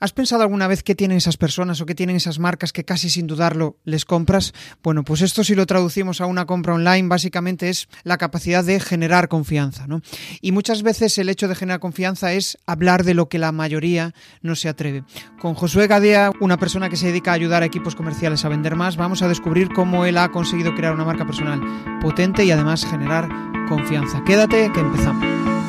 ¿Has pensado alguna vez qué tienen esas personas o qué tienen esas marcas que casi sin dudarlo les compras? Bueno, pues esto si lo traducimos a una compra online básicamente es la capacidad de generar confianza, ¿no? Y muchas veces el hecho de generar confianza es hablar de lo que la mayoría no se atreve. Con Josué Gadea, una persona que se dedica a ayudar a equipos comerciales a vender más, vamos a descubrir cómo él ha conseguido crear una marca personal potente y además generar confianza. Quédate que empezamos.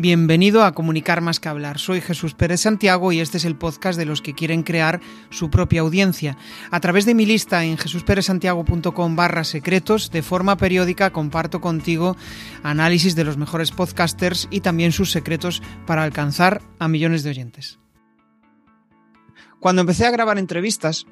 Bienvenido a Comunicar más que hablar. Soy Jesús Pérez Santiago y este es el podcast de los que quieren crear su propia audiencia. A través de mi lista en jesusperezsantiago.com barra secretos, de forma periódica comparto contigo análisis de los mejores podcasters y también sus secretos para alcanzar a millones de oyentes. Cuando empecé a grabar entrevistas,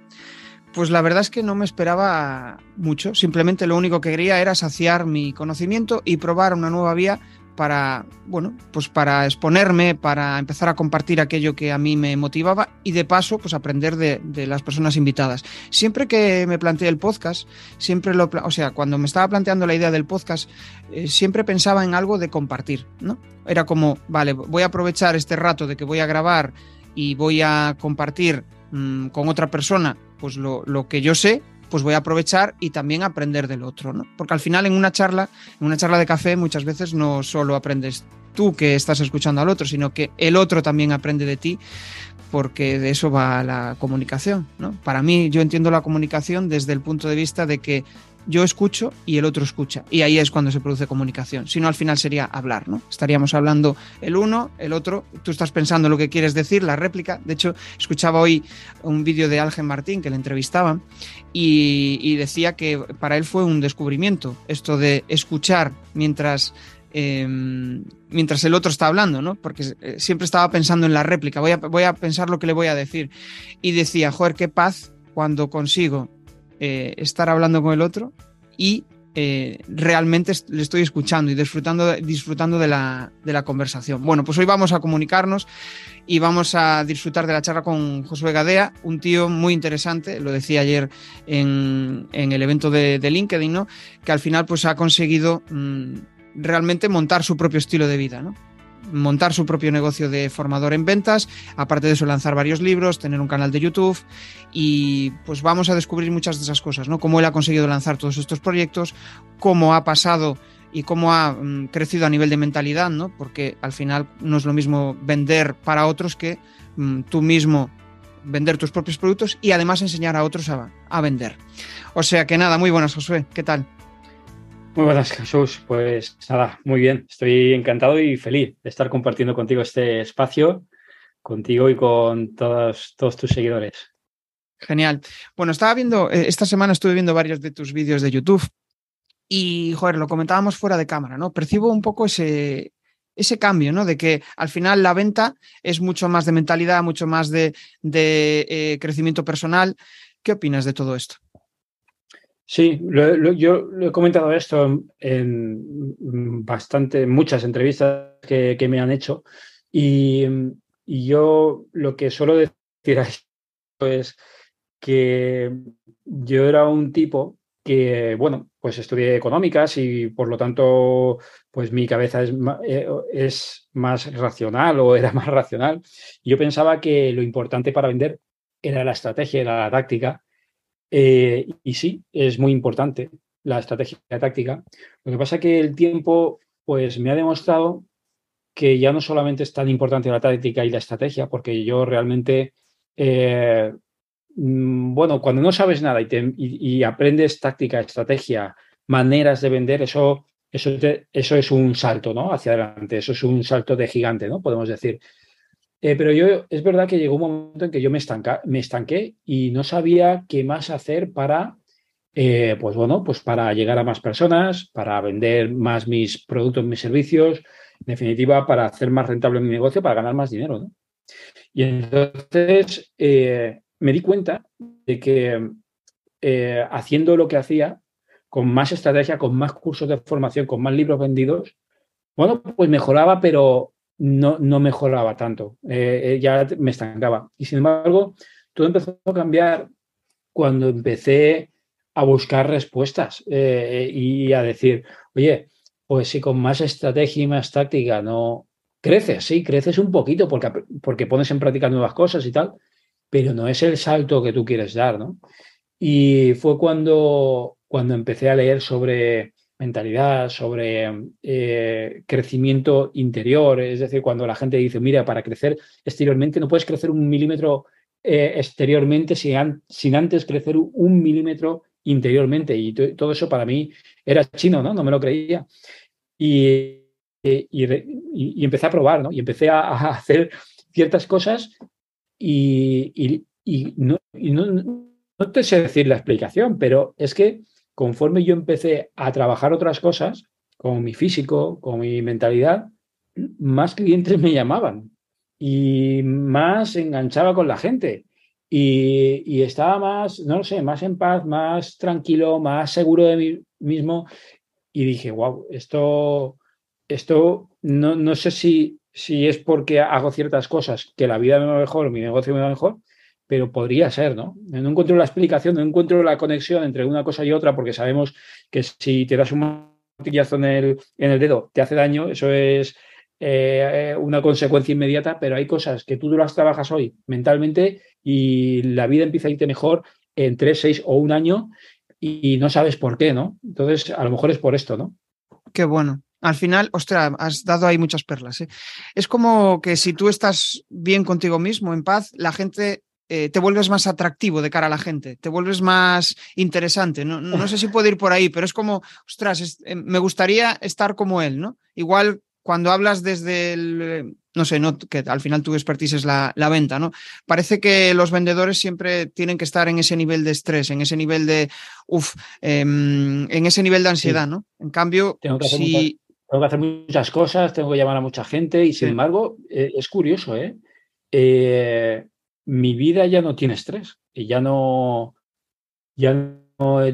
pues la verdad es que no me esperaba mucho. Simplemente lo único que quería era saciar mi conocimiento y probar una nueva vía para, bueno, pues para exponerme, para empezar a compartir aquello que a mí me motivaba y de paso, pues aprender de, las personas invitadas. Siempre que me planteé el podcast, siempre lo, o sea, cuando me estaba planteando la idea del podcast, eh, siempre pensaba en algo de compartir, ¿no? Era como, vale, voy a aprovechar este rato de que voy a grabar y voy a compartir mm, con otra persona, pues lo, lo que yo sé pues voy a aprovechar y también aprender del otro, ¿no? Porque al final en una charla, en una charla de café muchas veces no solo aprendes tú que estás escuchando al otro, sino que el otro también aprende de ti, porque de eso va la comunicación, ¿no? Para mí yo entiendo la comunicación desde el punto de vista de que yo escucho y el otro escucha. Y ahí es cuando se produce comunicación. Si no, al final sería hablar, ¿no? Estaríamos hablando el uno, el otro, tú estás pensando lo que quieres decir, la réplica. De hecho, escuchaba hoy un vídeo de Algen Martín que le entrevistaban y, decía que para él fue un descubrimiento esto de escuchar mientras em, mientras el otro está hablando, ¿no? Porque eh, siempre estaba pensando en la réplica, voy a, voy a pensar lo que le voy a decir. Y decía, joder, qué paz cuando consigo eh, estar hablando con el otro y eh, realmente le estoy escuchando y disfrutando, disfrutando de, la, de, la, conversación. Bueno, pues hoy vamos a comunicarnos y vamos a disfrutar de la charla con Josué Gadea, un tío muy interesante, lo decía ayer en, en el evento de, de, LinkedIn, ¿no? que al final pues ha conseguido mm, realmente montar su propio estilo de vida. ¿no? Montar su propio negocio de formador en ventas, aparte de eso lanzar varios libros, tener un canal de YouTube y pues vamos a descubrir muchas de esas cosas, ¿no? Cómo él ha conseguido lanzar todos estos proyectos, cómo ha pasado y cómo ha mm, crecido a nivel de mentalidad, ¿no? Porque al final no es lo mismo vender para otros que mm, tú mismo vender tus propios productos y además enseñar a otros a, a vender. O sea que nada, muy buenas, Josué, ¿qué tal? Muy buenas, Jesús. Pues nada, muy bien. Estoy encantado y feliz de estar compartiendo contigo este espacio, contigo y con todos, tus seguidores. Genial. Bueno, estaba viendo, eh, esta semana estuve viendo varios de tus vídeos de YouTube y, joder, lo comentábamos fuera de cámara, ¿no? Percibo un poco ese, ese cambio, ¿no? De que al final la venta es mucho más de mentalidad, mucho más de, eh, crecimiento personal. ¿Qué opinas de todo esto? Sí, yo lo he comentado esto en, bastante, muchas entrevistas que, me han hecho y, yo lo que suelo decir es que yo era un tipo que, bueno, pues estudié económicas y por lo tanto, pues mi cabeza es, eh, es más racional o era más racional. Yo pensaba que lo importante para vender era la estrategia, era la táctica eh, y sí, es muy importante la estrategia táctica. Lo que pasa es que el tiempo pues, me ha demostrado que ya no solamente es tan importante la táctica y la estrategia, porque yo realmente, eh, mm, bueno, cuando no sabes nada y, aprendes táctica, estrategia, maneras de vender, eso, eso, eso es un salto ¿no? hacia adelante, eso es un salto de gigante, ¿no? podemos decir. Eh, pero yo, es verdad que llegó un momento en que yo me, me estanqué y no sabía qué más hacer para, eh, pues bueno, pues para llegar a más personas, para vender más mis productos, mis servicios, en definitiva, para hacer más rentable mi negocio, para ganar más dinero. Y entonces eh, me di cuenta de que haciendo lo que hacía, con más estrategia, con más cursos de formación, con más libros vendidos, bueno, pues mejoraba, pero no, no mejoraba tanto, eh, eh, ya me estancaba. Y sin embargo, todo empezó a cambiar cuando empecé a buscar respuestas eh, y a decir, oye, pues si con más estrategia y más táctica no creces, sí, creces un poquito porque, porque pones en práctica nuevas cosas y tal, pero no es el salto que tú quieres dar, ¿no? Y fue cuando, cuando empecé a leer sobre mentalidad, sobre eh, crecimiento interior, es decir, cuando la gente dice, mira, para crecer exteriormente no puedes crecer un milímetro eh, exteriormente sin, sin, antes crecer un milímetro interiormente. Y todo eso para mí era chino, ¿no? No me lo creía. Y, y, empecé a probar, ¿no? Y empecé a, hacer ciertas cosas y, no, no, no te sé decir la explicación, pero es que conforme yo empecé a trabajar otras cosas, con mi físico, con mi mentalidad, más clientes me llamaban y más enganchaba con la gente. Y, estaba más, no lo sé, más en paz, más tranquilo, más seguro de mí mismo. Y dije, wow, esto, esto no, no sé si, si es porque hago ciertas cosas que la vida me va mejor, mi negocio me va mejor, pero podría ser, ¿no? No encuentro la explicación, no encuentro la conexión entre una cosa y otra, porque sabemos que si te das un martillazo en el, dedo, te hace daño, eso es eh, una consecuencia inmediata, pero hay cosas que tú las trabajas hoy mentalmente y la vida empieza a irte mejor en tres, seis o un año y no sabes por qué, ¿no? Entonces, a lo mejor es por esto, ¿no? Qué bueno. Al final, ostras, has dado ahí muchas perlas. ¿eh? Es como que si tú estás bien contigo mismo, en paz, la gente eh, te vuelves más atractivo de cara a la gente, te vuelves más interesante. No, no sé si puedo ir por ahí, pero es como, ostras, eh, me gustaría estar como él, ¿no? Igual cuando hablas desde el, no sé, no, que al final tu expertise es la, venta, ¿no? Parece que los vendedores siempre tienen que estar en ese nivel de estrés, en ese nivel de, uff, em, en ese nivel de ansiedad, ¿no? En cambio, tengo que, hacer muchas, tengo que hacer muchas cosas, tengo que llamar a mucha gente y sin embargo, eh, es curioso, ¿eh? Mi vida ya no tiene estrés y ya no, ya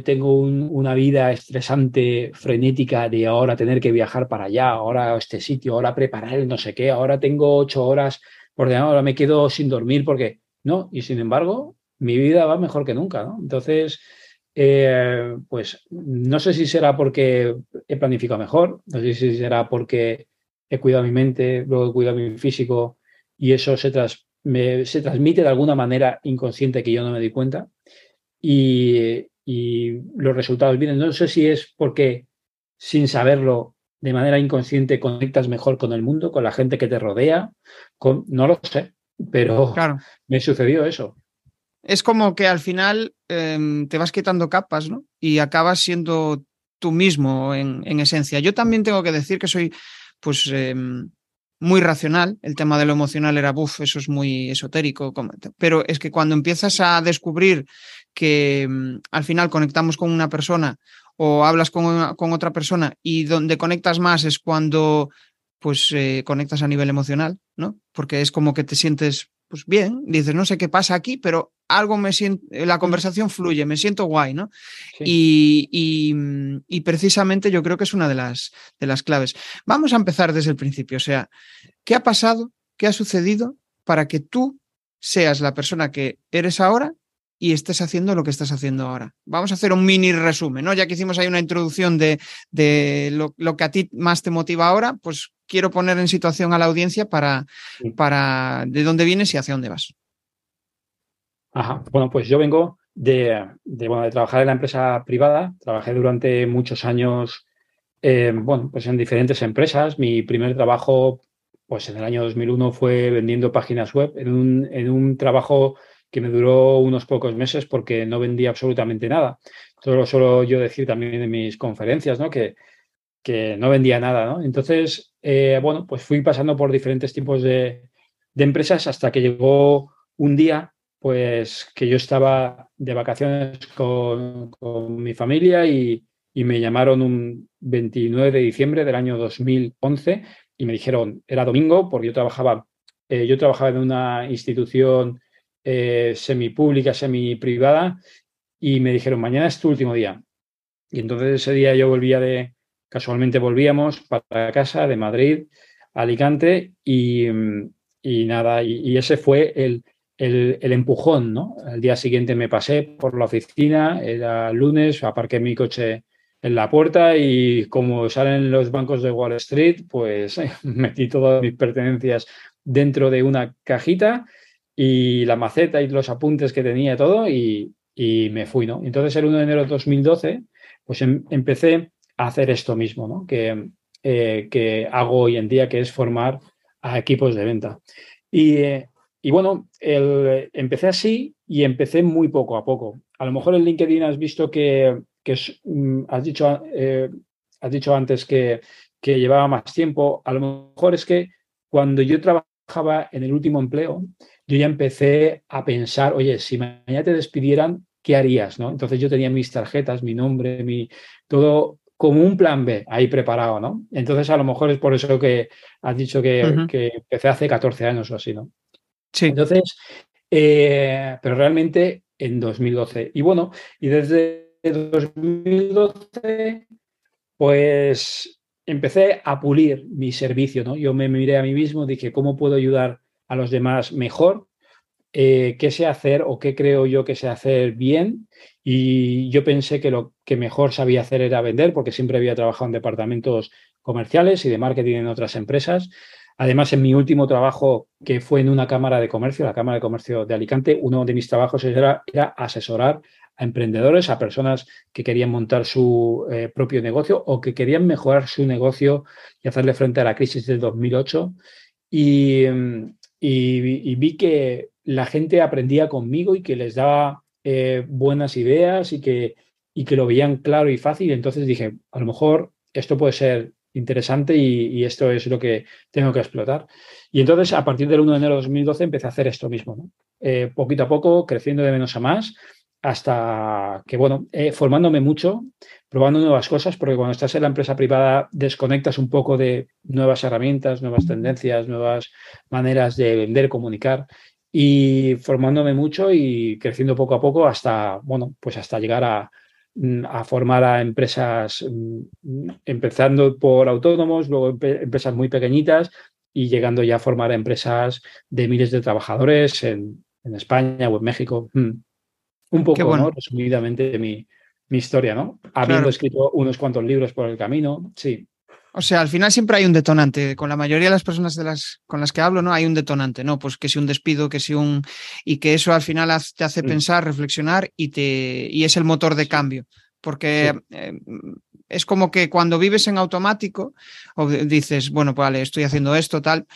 tengo una vida estresante, frenética de ahora tener que viajar para allá, ahora a este sitio, ahora preparar el no sé qué, ahora tengo ocho horas por de ahora me quedo sin dormir porque no, y sin embargo, mi vida va mejor que nunca, ¿no? Entonces, eh, pues no sé si será porque he planificado mejor, no sé si será porque he cuidado mi mente, luego he cuidado mi físico y eso se, se transmite de alguna manera inconsciente que yo no me di cuenta. Y, y los resultados vienen. No sé si es porque sin saberlo de manera inconsciente conectas mejor con el mundo, con la gente que te rodea, con, no lo sé, pero claro. me sucedió eso. Es como que al final em, te vas quitando capas, ¿no? Y acabas siendo tú mismo en, en esencia. Yo también tengo que decir que soy, pues, em, muy racional. El tema de lo emocional era, buf, eso es muy esotérico. Pero es que cuando empiezas a descubrir que mm, al final conectamos con una persona o hablas con, con otra persona y donde conectas más es cuando pues eh, conectas a nivel emocional, ¿no? Porque es como que te sientes pues bien, dices, no sé qué pasa aquí, pero algo me siento, la conversación fluye, me siento guay, ¿no? Y, y, precisamente yo creo que es una de las, de las claves. Vamos a empezar desde el principio, o sea, ¿qué ha pasado? ¿Qué ha sucedido para que tú seas la persona que eres ahora y estés haciendo lo que estás haciendo ahora. Vamos a hacer un mini resumen, ¿no? Ya que hicimos ahí una introducción de, de lo, lo, que a ti más te motiva ahora, pues quiero poner en situación a la audiencia para, para de dónde vienes y hacia dónde vas. Ajá. Bueno, pues yo vengo de, de, bueno, de trabajar en la empresa privada. Trabajé durante muchos años eh, bueno, pues en diferentes empresas. Mi primer trabajo, pues en el año 2001, fue vendiendo páginas web en un, en un trabajo que me duró unos pocos meses porque no vendía absolutamente nada. Esto lo suelo yo decir también en mis conferencias, ¿no? Que, que no vendía nada. Entonces, eh, bueno, pues fui pasando por diferentes tipos de, empresas hasta que llegó un día, pues que yo estaba de vacaciones con, mi familia y, me llamaron un 29 de diciembre del año 2011 y me dijeron, era domingo, porque yo trabajaba, eh, yo trabajaba en una institución eh, semipública, semi-privada, y me dijeron, mañana es tu último día. Y entonces ese día yo volvía de, casualmente volvíamos para casa de Madrid, Alicante, y, nada, y, ese fue el, el, empujón, ¿no? Al día siguiente me pasé por la oficina, era lunes, aparqué mi coche en la puerta y como salen los bancos de Wall Street, pues metí todas mis pertenencias dentro de una cajita y la maceta y los apuntes que tenía todo y, me fui, ¿no? Entonces el 1 de enero de 2012, pues em, empecé a hacer esto mismo, ¿no? Que, eh, que hago hoy en día, que es formar a equipos de venta. Y, eh, y bueno, el, empecé así y empecé muy poco a poco. A lo mejor en LinkedIn has visto que, mm, has, dicho, eh, has dicho antes que, que llevaba más tiempo. A lo mejor es que cuando yo trabajaba en el último empleo, yo ya empecé a pensar, oye, si mañana te despidieran, ¿qué harías? ¿no? Entonces yo tenía mis tarjetas, mi nombre, mi todo como un plan B ahí preparado, ¿no? Entonces a lo mejor es por eso que has dicho que, que empecé hace 14 años o así, ¿no? Sí. Entonces, eh, pero realmente en 2012. Y bueno, y desde 2012, pues empecé a pulir mi servicio, ¿no? Yo me miré a mí mismo, dije, ¿cómo puedo ayudar a los demás mejor? Eh, ¿Qué sé hacer o qué creo yo que sé hacer bien? Y yo pensé que lo que mejor sabía hacer era vender, porque siempre había trabajado en departamentos comerciales y de marketing en otras empresas. Además, en mi último trabajo, que fue en una Cámara de Comercio, la Cámara de Comercio de Alicante, uno de mis trabajos era, asesorar a emprendedores, a personas que querían montar su eh, propio negocio o que querían mejorar su negocio y hacerle frente a la crisis del 2008. Y, vi que la gente aprendía conmigo y que les daba eh, buenas ideas y que, y que lo veían claro y fácil. Entonces dije, a lo mejor esto puede ser interesante y, esto es lo que tengo que explotar. Y entonces, a partir del 1 de enero de 2012, empecé a hacer esto mismo, eh, poquito a poco, creciendo de menos a más, hasta que, bueno, eh, formándome mucho, probando nuevas cosas, porque cuando estás en la empresa privada desconectas un poco de nuevas herramientas, nuevas tendencias, nuevas maneras de vender, comunicar y formándome mucho y creciendo poco a poco hasta, bueno, pues hasta llegar a, Mm, a formar a empresas, mm, empezando por autónomos, luego empresas muy pequeñitas y llegando ya a formar a empresas de miles de trabajadores en, España o en México. Mm. Un poco, ¿no? Resumidamente mi, mi historia, ¿no? Habiendo escrito unos cuantos libros por el camino, sí. O sea, al final siempre hay un detonante. Con la mayoría de las personas de las, con las que hablo, ¿no? Hay un detonante, ¿no? Pues que si un despido, que si un. Y que eso al final te hace mm. pensar, reflexionar y, te, y es el motor de cambio. Porque eh, es como que cuando vives en automático, o dices, bueno, pues vale, estoy haciendo esto, tal,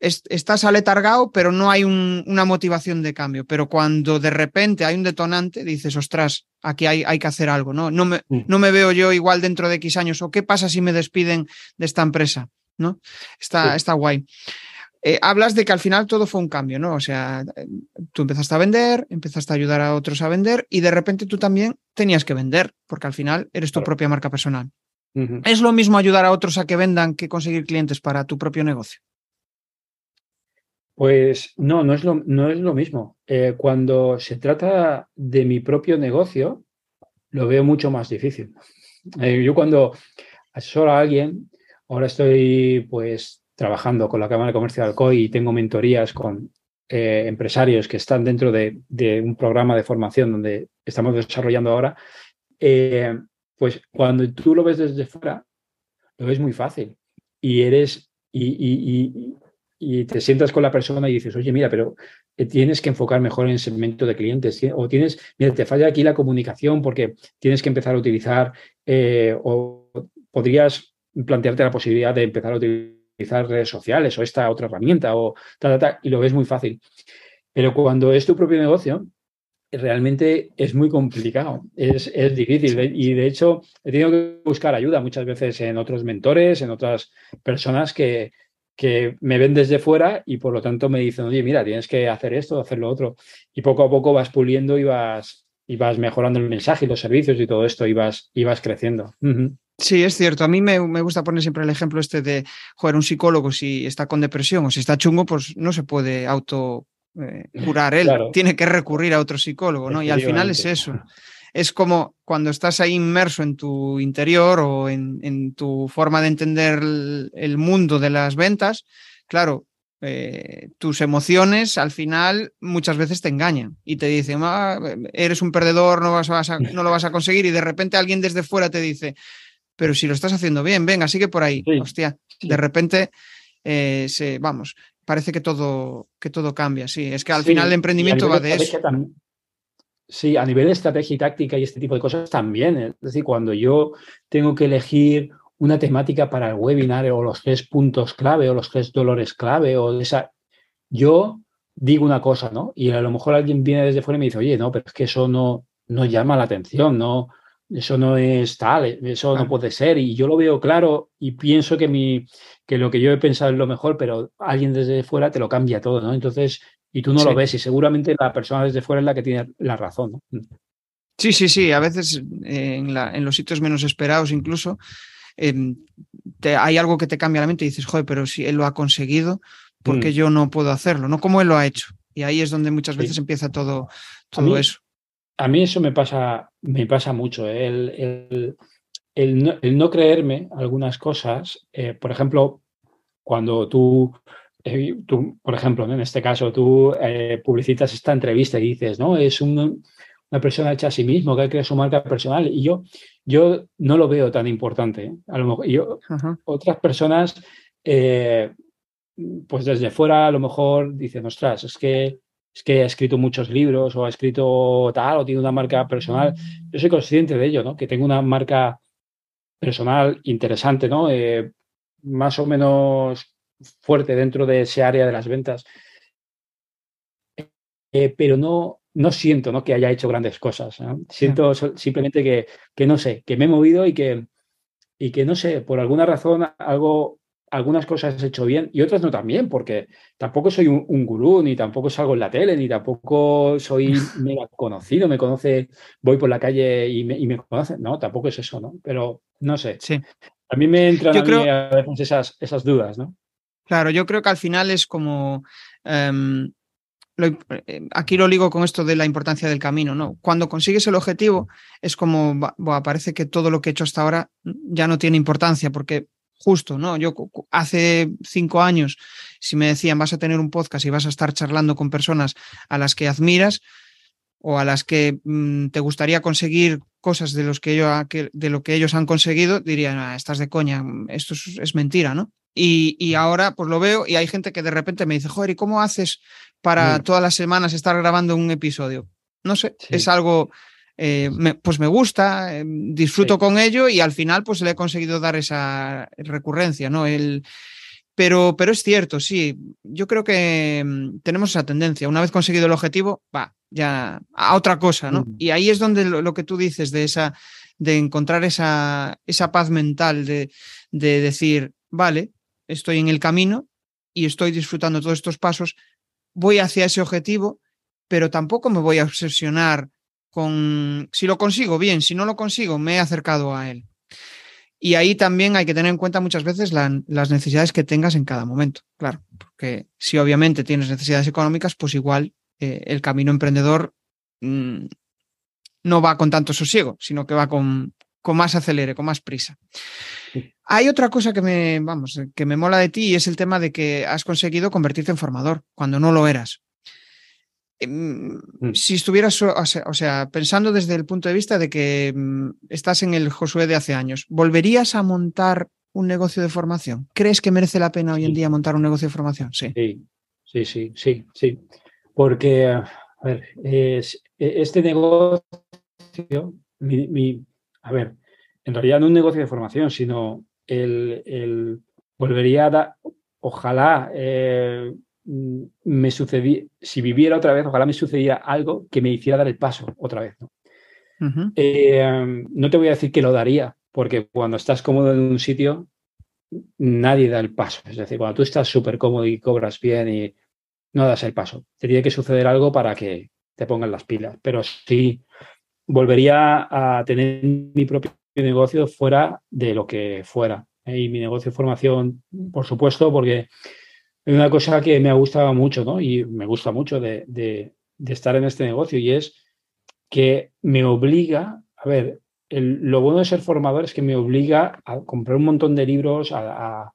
estás aletargado, pero no hay una motivación de cambio. Pero cuando de repente hay un detonante, dices, ostras, aquí hay, hay que hacer algo, ¿no? No me, no me, veo yo igual dentro de X años. ¿O qué pasa si me despiden de esta empresa? ¿No? Está, está guay. Eh, hablas de que al final todo fue un cambio, ¿no? O sea, tú empezaste a vender, empezaste a ayudar a otros a vender y de repente tú también tenías que vender, porque al final eres tu propia marca personal. ¿Es lo mismo ayudar a otros a que vendan que conseguir clientes para tu propio negocio? Pues no, no es lo, no es lo mismo. Eh, cuando se trata de mi propio negocio, lo veo mucho más difícil. Eh, yo cuando asesoro a alguien, ahora estoy pues trabajando con la Cámara de Comercio de Alcoy y tengo mentorías con eh, empresarios que están dentro de, un programa de formación donde estamos desarrollando ahora, pues cuando tú lo ves desde fuera, lo ves muy fácil y eres y, y te sientas con la persona y dices, oye, mira, pero eh, tienes que enfocar mejor en el segmento de clientes, o tienes, mira, te falla aquí la comunicación porque tienes que empezar a utilizar, eh, o podrías plantearte la posibilidad de empezar a utilizar redes sociales o esta otra herramienta, o ta, ta, ta, y lo ves muy fácil. Pero cuando es tu propio negocio, realmente es muy complicado, es, es, difícil. Y de hecho he tenido que buscar ayuda muchas veces en otros mentores, en otras personas que, que me ven desde fuera y por lo tanto me dicen, oye, mira, tienes que hacer esto, hacer lo otro. Y poco a poco vas puliendo y vas, y vas mejorando el mensaje y los servicios y todo esto y vas, y vas creciendo. Sí, es cierto. A mí me, gusta poner siempre el ejemplo este de, joder, un psicólogo si está con depresión o si está chungo, pues no se puede auto eh, curar él, tiene que recurrir a otro psicólogo, ¿no? Y al final es eso es como cuando estás ahí inmerso en tu interior o en, tu forma de entender el, mundo de las ventas, claro, eh, tus emociones al final muchas veces te engañan y te dicen, ah, eres un perdedor, no, vas no lo vas a conseguir y de repente alguien desde fuera te dice, pero si lo estás haciendo bien, venga, sigue por ahí. Hostia, de repente, eh, se, vamos, parece que todo, que todo cambia. Sí, es que al final el emprendimiento va de eso. Sí, a nivel de estrategia y táctica y este tipo de cosas también. Es decir, cuando yo tengo que elegir una temática para el webinar o los tres puntos clave o los tres dolores clave o esa, yo digo una cosa, ¿no? Y a lo mejor alguien viene desde fuera y me dice, oye, no, pero es que eso no, no llama la atención, no, eso no es tal, eso no puede ser. Y yo lo veo claro y pienso que, mi, que lo que yo he pensado es lo mejor, pero alguien desde fuera te lo cambia todo, ¿no? Entonces, y tú no lo ves y seguramente la persona desde fuera es la que tiene la razón, ¿no? Sí, sí, sí. A veces eh, en, la, en los sitios menos esperados incluso Em, hay algo que te cambia la mente y dices, joder, pero si él lo ha conseguido, ¿por qué mm. yo no puedo hacerlo? No como él lo ha hecho. Y ahí es donde muchas veces empieza todo, todo eso. A mí eso me pasa, me pasa mucho. ¿eh? El, no, creerme algunas cosas, eh, por ejemplo, cuando tú, eh, tú, por ejemplo, en este caso, tú publicitas esta entrevista y dices, no, es un, una persona hecha a sí mismo, que crear su marca personal. Y yo, yo no lo veo tan importante. ¿eh? A lo mejor, yo, otras personas, eh, pues desde fuera, a lo mejor dicen, ostras, es que, es que ha escrito muchos libros o ha escrito tal o tiene una marca personal. Yo soy consciente de ello, ¿no? Que tengo una marca personal interesante, ¿no? Eh, más o menos fuerte dentro de ese área de las ventas. pero no, no siento ¿no? que haya hecho grandes cosas. Siento simplemente que, que, no sé, que me he movido y que, y que no sé, por alguna razón algo, algunas cosas he hecho bien y otras no también, porque tampoco soy un, gurú, ni tampoco salgo en la tele, ni tampoco soy mega conocido, me conoce, voy por la calle y me, y me conocen. No, tampoco es eso, ¿no? Pero no sé. Sí. A mí me entran a, veces esas, esas dudas, ¿no? Claro, yo creo que al final es como em, eh, aquí lo ligo con esto de la importancia del camino, ¿no? Cuando consigues el objetivo, es como, parece que todo lo que he hecho hasta ahora ya no tiene importancia, porque justo, ¿no? Yo hace cinco años, si me decían vas a tener un podcast y vas a estar charlando con personas a las que admiras o a las que mm, te gustaría conseguir cosas de, los que de lo que ellos han conseguido, dirían, ah, estás de coña, esto es mentira, ¿no? Y, ahora pues lo veo y hay gente que de repente me dice, joder, ¿y cómo haces para todas las semanas estar grabando un episodio? No sé, es algo, eh, pues me gusta, eh, disfruto con ello y al final pues le he conseguido dar esa recurrencia, ¿no? El, pero, pero es cierto, sí, yo creo que mm, tenemos esa tendencia. Una vez conseguido el objetivo, va, ya a otra cosa, ¿no? Mm. Y ahí es donde lo, que tú dices de esa, de encontrar esa, esa paz mental, de, de decir, vale, estoy en el camino y estoy disfrutando todos estos pasos, voy hacia ese objetivo, pero tampoco me voy a obsesionar con si lo consigo bien, si no lo consigo, me he acercado a él. Y ahí también hay que tener en cuenta muchas veces las necesidades que tengas en cada momento, claro, porque si obviamente tienes necesidades económicas, pues igual eh, el camino emprendedor mm, no va con tanto sosiego, sino que va con, con más acelere, con más prisa. Hay otra cosa que me, vamos, que me mola de ti y es el tema de que has conseguido convertirte en formador cuando no lo eras. Em, mm. Si estuvieras, o sea, pensando desde el punto de vista de que mm, estás en el Josué de hace años, ¿volverías a montar un negocio de formación? ¿Crees que merece la pena hoy en día montar un negocio de formación? Sí. Sí, sí, sí, sí. Porque, a ver, e, este negocio, mi, a ver, en realidad no un negocio de formación, sino el, volvería a dar, ojalá eh, me sucediera, si viviera otra vez, ojalá me sucediera algo que me hiciera dar el paso otra vez. ¿no? Eh, no te voy a decir que lo daría, porque cuando estás cómodo en un sitio, nadie da el paso. Es decir, cuando tú estás súper cómodo y cobras bien y no das el paso, tendría que suceder algo para que te pongan las pilas. Pero sí, volvería a tener mi propio negocio fuera de lo que fuera. ¿eh? Y mi negocio de formación, por supuesto, porque una cosa que me ha gustado mucho, ¿no? Y me gusta mucho de, estar en este negocio y es que me obliga, a ver, lo bueno de ser formador es que me obliga a comprar un montón de libros, a,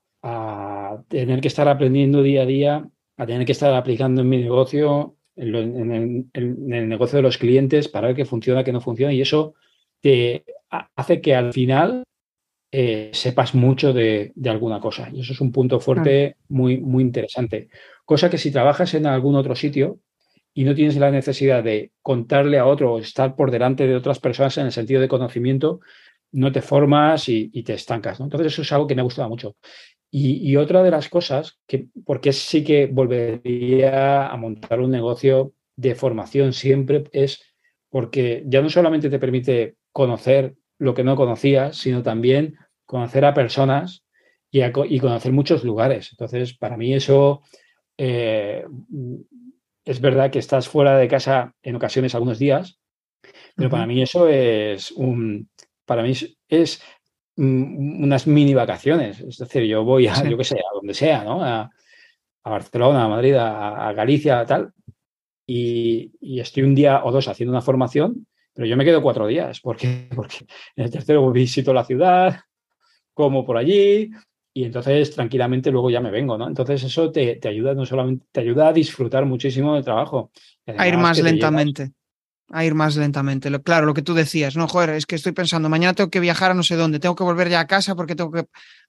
tener que estar aprendiendo día a día a tener que estar aplicando en mi negocio, en, el, negocio de los clientes, para ver qué funciona, qué no funciona, y eso te hace que al final eh, sepas mucho de, alguna cosa. Y eso es un punto fuerte muy, muy interesante. Cosa que si trabajas en algún otro sitio y no tienes la necesidad de contarle a otro o estar por delante de otras personas en el sentido de conocimiento, no te formas y, te estancas. Entonces eso es algo que me ha gustado mucho. Y, otra de las cosas, que porque sí que volvería a montar un negocio de formación siempre, es porque ya no solamente te permite conocer lo que no conocías, sino también conocer a personas y, conocer muchos lugares. Entonces, para mí eso eh, es verdad que estás fuera de casa en ocasiones algunos días, pero para mí eso es un, para mí es, unas mini vacaciones. Es decir, yo voy a, yo qué sé, a donde sea, ¿no? A, Barcelona, a Madrid, a, Galicia, tal, y, estoy un día o dos haciendo una formación, pero yo me quedo cuatro días, porque, porque en el tercero visito la ciudad, como por allí, y entonces tranquilamente luego ya me vengo, ¿no? Entonces eso te, ayuda no solamente, te ayuda a disfrutar muchísimo del trabajo. a ir más lentamente. A ir más lentamente. claro, lo que tú decías, no, joder, es que estoy pensando, mañana tengo que viajar a no sé dónde, tengo que volver ya a casa porque tengo que.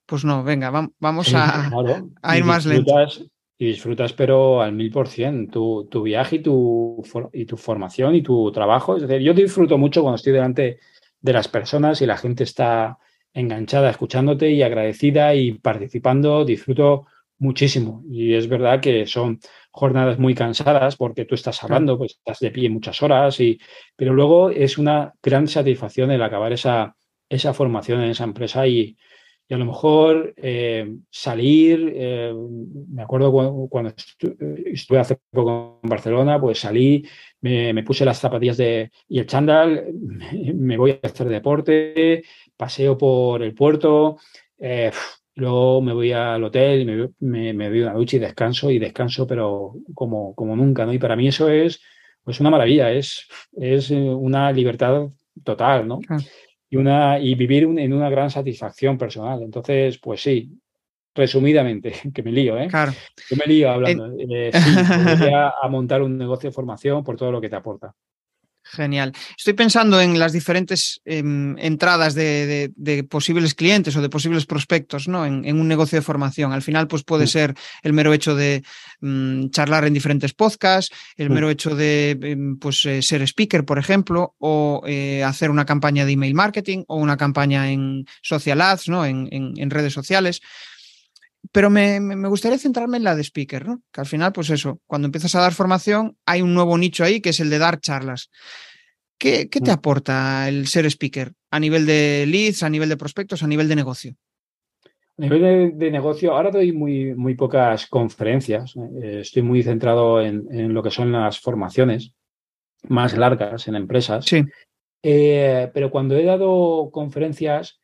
Pues no, venga, vamos a, a ir más lento. Y disfrutas, pero al mil por cien, tu, tu viaje y tu, y tu formación y tu trabajo. Es decir, yo disfruto mucho cuando estoy delante de las personas y la gente está enganchada escuchándote y agradecida y participando, disfruto muchísimo. Y es verdad que son jornadas muy cansadas porque tú estás hablando, pues estás de pie muchas horas, y, pero luego es una gran satisfacción el acabar esa, esa formación en esa empresa y, a lo mejor eh, salir, eh, me acuerdo cuando, estuve hace poco en Barcelona, pues salí, me, puse las zapatillas de, y el chándal, me voy a hacer deporte, paseo por el puerto, eh, luego me voy al hotel y me, me, doy una ducha y descanso, y descanso, pero como, como nunca, ¿no? Y para mí eso es pues una maravilla, es, es una libertad total, ¿no? Y, una, y vivir en una gran satisfacción personal. Entonces, pues sí, resumidamente, que me lío, ¿eh? Claro. Yo me lío hablando. Eh, sí, a montar un negocio de formación por todo lo que te aporta. Genial. Estoy pensando en las diferentes em, entradas de, posibles clientes o de posibles prospectos ¿no? En, un negocio de formación. Al final, pues puede mm. ser el mero hecho de mm, charlar en diferentes podcasts, el mm. mero hecho de em, pues, eh, ser speaker, por ejemplo, o eh, hacer una campaña de email marketing o una campaña en social ads, ¿no? en, en redes sociales pero me, gustaría centrarme en la de speaker, ¿no? Que al final, pues eso, cuando empiezas a dar formación, hay un nuevo nicho ahí que es el de dar charlas. ¿Qué, te mm. aporta el ser speaker a nivel de leads, a nivel de prospectos, a nivel de negocio? A nivel de, negocio, ahora doy muy, muy pocas conferencias. ¿eh? estoy muy centrado en, lo que son las formaciones más largas en empresas. Sí. Eh, pero cuando he dado conferencias,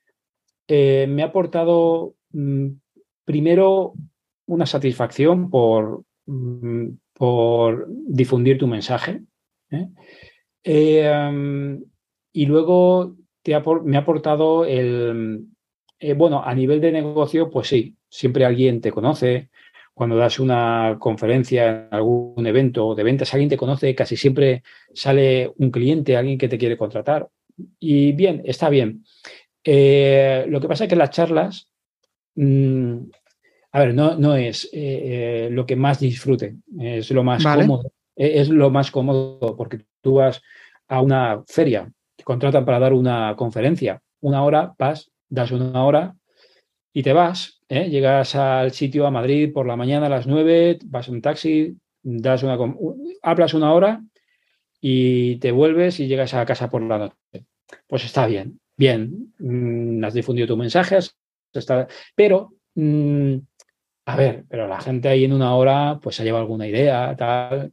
eh, me ha aportado mm, primero, una satisfacción por, mm, por difundir tu mensaje. ¿eh? Em, y luego me ha aportado el, eh, bueno, a nivel de negocio, pues sí, siempre alguien te conoce. Cuando das una conferencia en algún evento de ventas, alguien te conoce, casi siempre sale un cliente, alguien que te quiere contratar. Y bien, está bien. Eh, lo que pasa es que las charlas mm, a ver, no, no es eh, eh, lo que más disfrute, es lo más cómodo. E, es lo más cómodo porque tú vas a una feria, te contratan para dar una conferencia, una hora, vas, das una hora y te vas. ¿eh? Llegas al sitio a Madrid por la mañana a las nueve, vas en taxi, das una, hablas una hora y te vuelves y llegas a casa por la noche. Pues está bien, bien, mm, has difundido tu mensaje, está, pero mm, a ver, pero la gente ahí en una hora pues ha llevado alguna idea, tal.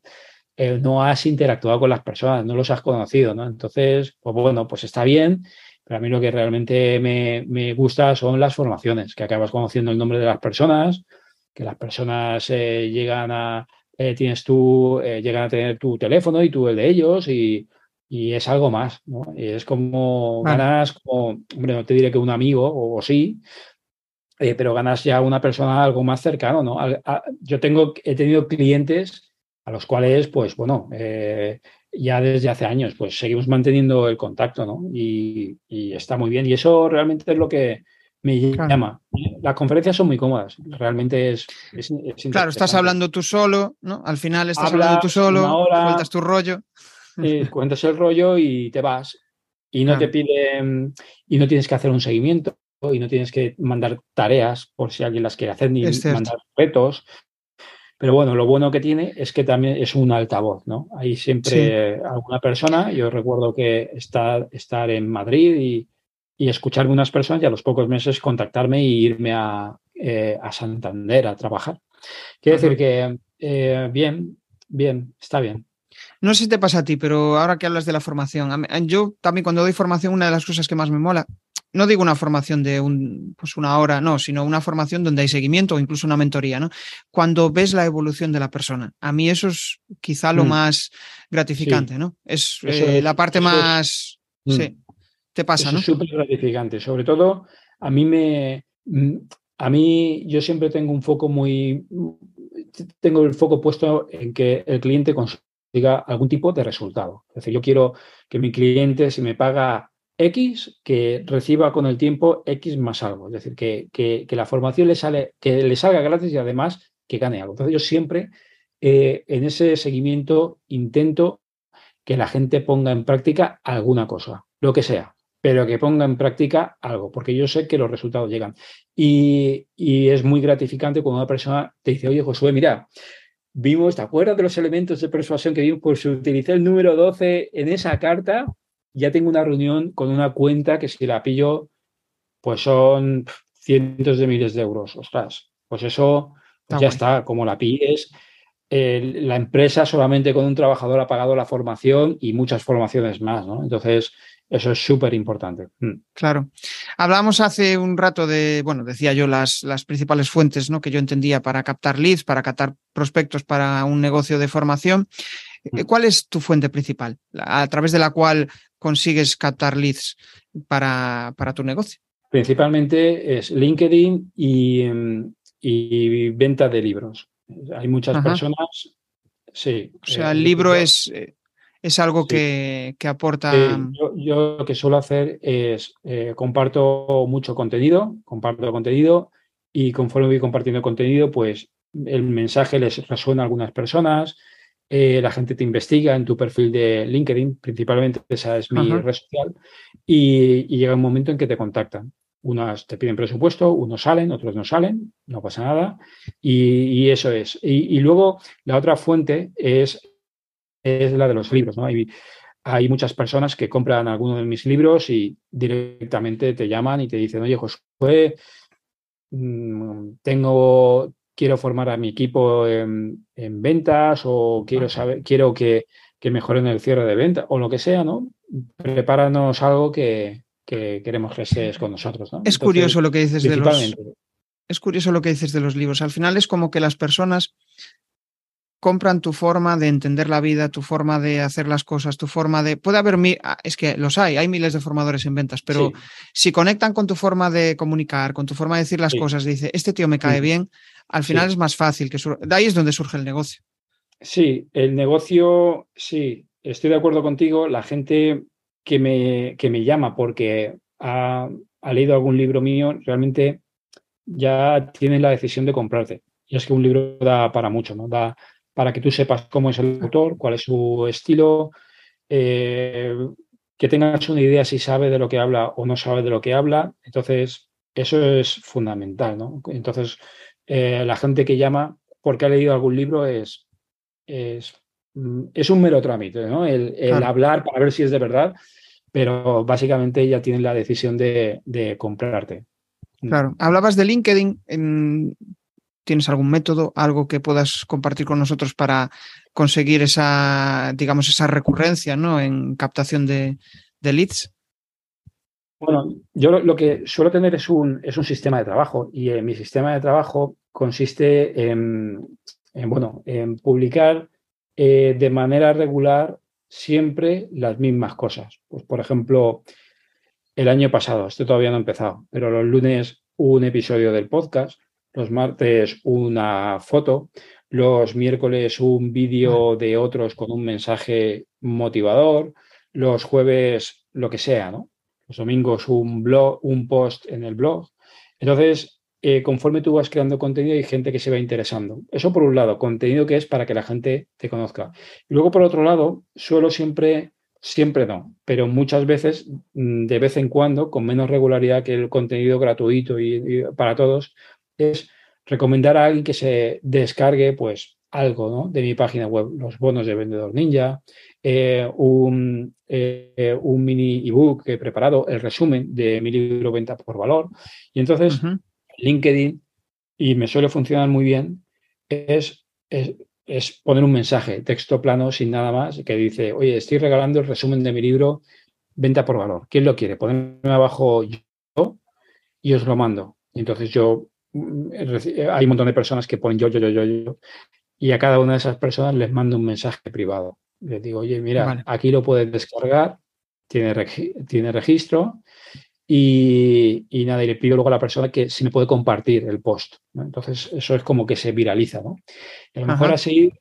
Eh, no has interactuado con las personas, no los has conocido, ¿no? Entonces, pues bueno, pues está bien, pero a mí lo que realmente me, gusta son las formaciones, que acabas conociendo el nombre de las personas, que las personas eh, llegan a, eh, tienes tú, llegan a tener tu teléfono y tú el de ellos y, es algo más, ¿no? Y es como ganas como, hombre, no te diré que un amigo, o sí, eh, pero ganas ya una persona algo más cercano, ¿no? yo tengo, he tenido clientes a los cuales, pues bueno, eh, ya desde hace años, pues seguimos manteniendo el contacto, ¿no? Y, está muy bien. Y eso realmente es lo que me llama. Las conferencias son muy cómodas, realmente es... claro, estás hablando tú solo, ¿no? Al final estás hablando tú solo, cuentas tu rollo. cuentas el rollo y te vas. Y no te piden, y no tienes que hacer un seguimiento y no tienes que mandar tareas por si alguien las quiere hacer, ni mandar retos. Pero bueno, lo bueno que tiene es que también es un altavoz, ¿no? Hay siempre alguna persona, yo recuerdo que estar, estar en Madrid y, y, escucharme unas personas y a los pocos meses contactarme e irme a, eh, a Santander a trabajar. Quiere decir que eh, bien, bien, está bien. No sé si te pasa a ti, pero ahora que hablas de la formación, yo también cuando doy formación, una de las cosas que más me mola no digo una formación de un, pues una hora, no, sino una formación donde hay seguimiento o incluso una mentoría, ¿no? Cuando ves la evolución de la persona. A mí eso es quizá lo mm. más gratificante, ¿no? Eh, es, la parte más... Mm. Sí, te pasa, ¿no? Es súper gratificante. Sobre todo, a mí me... Mm, a mí yo siempre tengo un foco muy... Tengo el foco puesto en que el cliente consiga algún tipo de resultado. Es decir, yo quiero que mi cliente, si me paga X que reciba con el tiempo X más algo. Es decir, que, la formación le, sale, que le salga gratis y además que gane algo. Entonces yo siempre eh, en ese seguimiento intento que la gente ponga en práctica alguna cosa, lo que sea, pero que ponga en práctica algo, porque yo sé que los resultados llegan. Y, es muy gratificante cuando una persona te dice, oye, Josué, mira, vimos, ¿te acuerdas de los elementos de persuasión que vimos? Pues utilicé el número 12 en esa carta ya tengo una reunión con una cuenta que si la pillo, pues son cientos de miles de euros. Ostras, pues eso pues ya está, como la pilles. la empresa solamente con un trabajador ha pagado la formación y muchas formaciones más, ¿no? Entonces, eso es súper importante. Mm. Claro. Hablábamos hace un rato de, bueno, decía yo, las, las principales fuentes ¿no? que yo entendía para captar leads, para captar prospectos para un negocio de formación. Mm. ¿Cuál es tu fuente principal a través de la cual consigues captar leads para, tu negocio? Principalmente es LinkedIn y, venta de libros. Hay muchas personas. Sí. O sea, el eh, libro es, eh, es algo que, aporta. yo, lo que suelo hacer es eh, comparto mucho contenido, comparto contenido y conforme voy compartiendo contenido, pues el mensaje les resuena a algunas personas, eh, la gente te investiga en tu perfil de LinkedIn, principalmente esa es mi red social, y, llega un momento en que te contactan. Unas te piden presupuesto, unos salen, otros no salen, no pasa nada, y, eso es. Y, luego la otra fuente es, es la de los libros. ¿no? Hay, hay muchas personas que compran alguno de mis libros y directamente te llaman y te dicen, oye, Josué, mm, tengo, quiero formar a mi equipo en, ventas o quiero saber, quiero que, mejoren el cierre de venta o lo que sea, ¿no? Prepáranos algo que, queremos que estés con nosotros. Es curioso lo que dices de los. Es curioso lo que dices de los libros. Al final es como que las personas compran tu forma de entender la vida, tu forma de hacer las cosas, tu forma de... Puede haber... Ah, es que los hay, hay miles de formadores en ventas, pero si conectan con tu forma de comunicar, con tu forma de decir las cosas, dice, este tío me cae bien, al final es más fácil. que De ahí es donde surge el negocio. Sí, el negocio, sí, estoy de acuerdo contigo. La gente que me, que me llama porque ha, ha leído algún libro mío, realmente ya tiene la decisión de comprarte. Y es que un libro da para mucho, ¿no? Da, para que tú sepas cómo es el autor, cuál es su estilo, eh, que tengas una idea si sabe de lo que habla o no sabe de lo que habla. Entonces, eso es fundamental, ¿no? Entonces, eh, la gente que llama porque ha leído algún libro es, es, mm, un mero trámite, ¿no? El, hablar para ver si es de verdad, pero básicamente ya tienen la decisión de, de comprarte. Claro, hablabas de LinkedIn. En, ¿Tienes algún método, algo que puedas compartir con nosotros para conseguir esa, digamos, esa recurrencia ¿no? en captación de, leads? Bueno, yo lo, que suelo tener es un, es un sistema de trabajo y mi sistema de trabajo consiste en, bueno, en publicar eh, de manera regular siempre las mismas cosas. Pues, por ejemplo, el año pasado, esto todavía no ha empezado, pero los lunes un episodio del podcast, los martes una foto, los miércoles un vídeo de otros con un mensaje motivador, los jueves lo que sea, ¿no? Los domingos un blog, un post en el blog. Entonces, eh, conforme tú vas creando contenido, hay gente que se va interesando. Eso por un lado, contenido que es para que la gente te conozca. Y luego, por otro lado, suelo siempre, siempre no, pero muchas veces, mm, de vez en cuando, con menos regularidad que el contenido gratuito y para todos, es recomendar a alguien que se descargue pues algo ¿no? de mi página web, los bonos de Vendedor Ninja, eh, un, eh, un, mini ebook que he preparado, el resumen de mi libro Venta por Valor. Y entonces, LinkedIn, y me suele funcionar muy bien, es, es, poner un mensaje, texto plano, sin nada más, que dice, oye, estoy regalando el resumen de mi libro Venta por Valor. ¿Quién lo quiere? Ponerme abajo yo y os lo mando. Y entonces yo hay un montón de personas que ponen yo, yo, yo, yo, yo, y a cada una de esas personas les mando un mensaje privado. Les digo, oye, mira, aquí lo puedes descargar, tiene, tiene registro y, nada, y le pido luego a la persona que si me puede compartir el post. Entonces, eso es como que se viraliza, ¿no? a lo mejor así,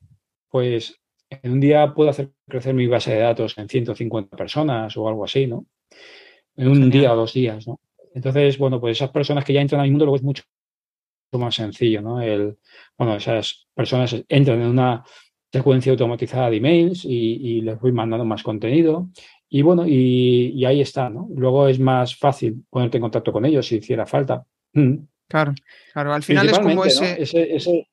pues en un día puedo hacer crecer mi base de datos en 150 personas o algo así, ¿no? En un día o dos días, ¿no? Entonces, bueno, pues esas personas que ya entran al mundo luego es mucho más sencillo, ¿no? El, bueno, esas personas entran en una secuencia automatizada de emails y, les voy mandando más contenido. Y bueno, y, ahí está, ¿no? Luego es más fácil ponerte en contacto con ellos si hiciera falta. Mm. Claro, claro. Al final es como ese, ese,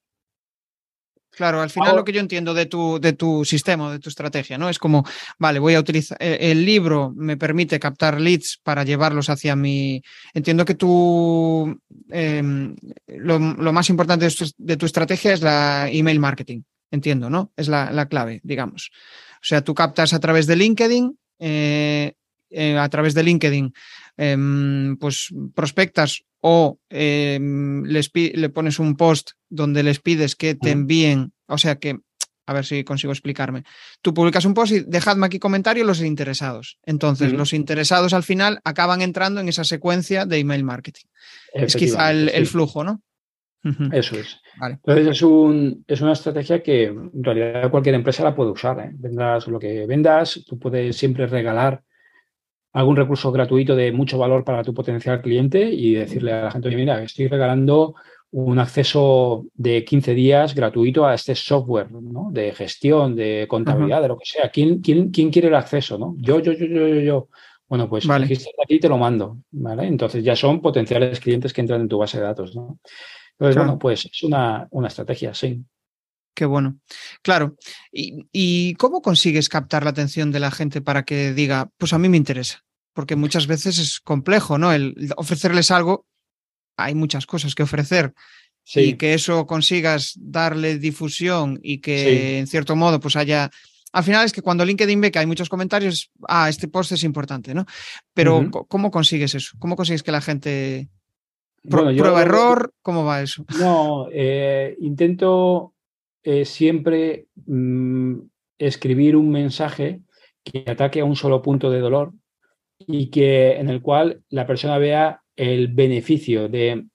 Claro, al final lo que yo entiendo de tu, de tu sistema, de tu estrategia, ¿no? Es como, vale, voy a utilizar, eh, el libro me permite captar leads para llevarlos hacia mi... Entiendo que tú, em, lo, más importante de tu, estrategia es la email marketing, entiendo, ¿no? Es la, clave, digamos. O sea, tú captas a través de LinkedIn, eh, eh, a través de LinkedIn, em, pues prospectas o em, les le pones un post donde les pides que te envíen, o sea que, a ver si consigo explicarme. Tú publicas un post y dejadme aquí comentarios los interesados. Entonces, los interesados al final acaban entrando en esa secuencia de email marketing. Es quizá el, flujo, ¿no? Eso es. Entonces es, un, es, una estrategia que en realidad cualquier empresa la puede usar. ¿eh? Vendas lo que vendas, tú puedes siempre regalar algún recurso gratuito de mucho valor para tu potencial cliente y decirle a la gente, oye, mira, estoy regalando un acceso de 15 días gratuito a este software ¿no? de gestión, de contabilidad, de lo que sea. ¿Quién, quién, quién quiere el acceso? ¿no? Yo, yo, yo, yo, yo, yo. Bueno, pues vale. aquí y te lo mando. ¿vale? Entonces ya son potenciales clientes que entran en tu base de datos. ¿no? Entonces, bueno, pues es una, una estrategia, sí. Qué bueno. Claro. ¿Y, cómo consigues captar la atención de la gente para que diga, pues a mí me interesa? Porque muchas veces es complejo, ¿no? El ofrecerles algo, hay muchas cosas que ofrecer. Y que eso consigas darle difusión y que en cierto modo pues haya al final es que cuando LinkedIn ve que hay muchos comentarios, ah, este post es importante, ¿no? Pero ¿cómo consigues eso? ¿Cómo consigues que la gente prueba error? ¿Cómo va eso? No, eh, intento es siempre mm, escribir un mensaje que ataque a un solo punto de dolor y que en el cual la persona vea el beneficio de,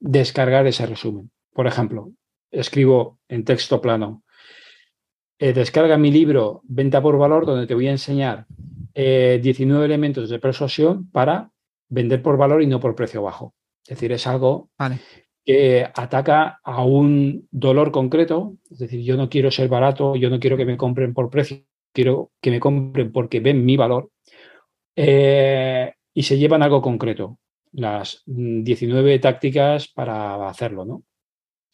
descargar ese resumen. Por ejemplo, escribo en texto plano, eh, descarga mi libro Venta por Valor, donde te voy a enseñar 19 eh, elementos de persuasión para vender por valor y no por precio bajo. Es decir, es algo que ataca a un dolor concreto, es decir, yo no quiero ser barato, yo no quiero que me compren por precio, quiero que me compren porque ven mi valor eh, y se llevan algo concreto, las 19 tácticas para hacerlo, ¿no?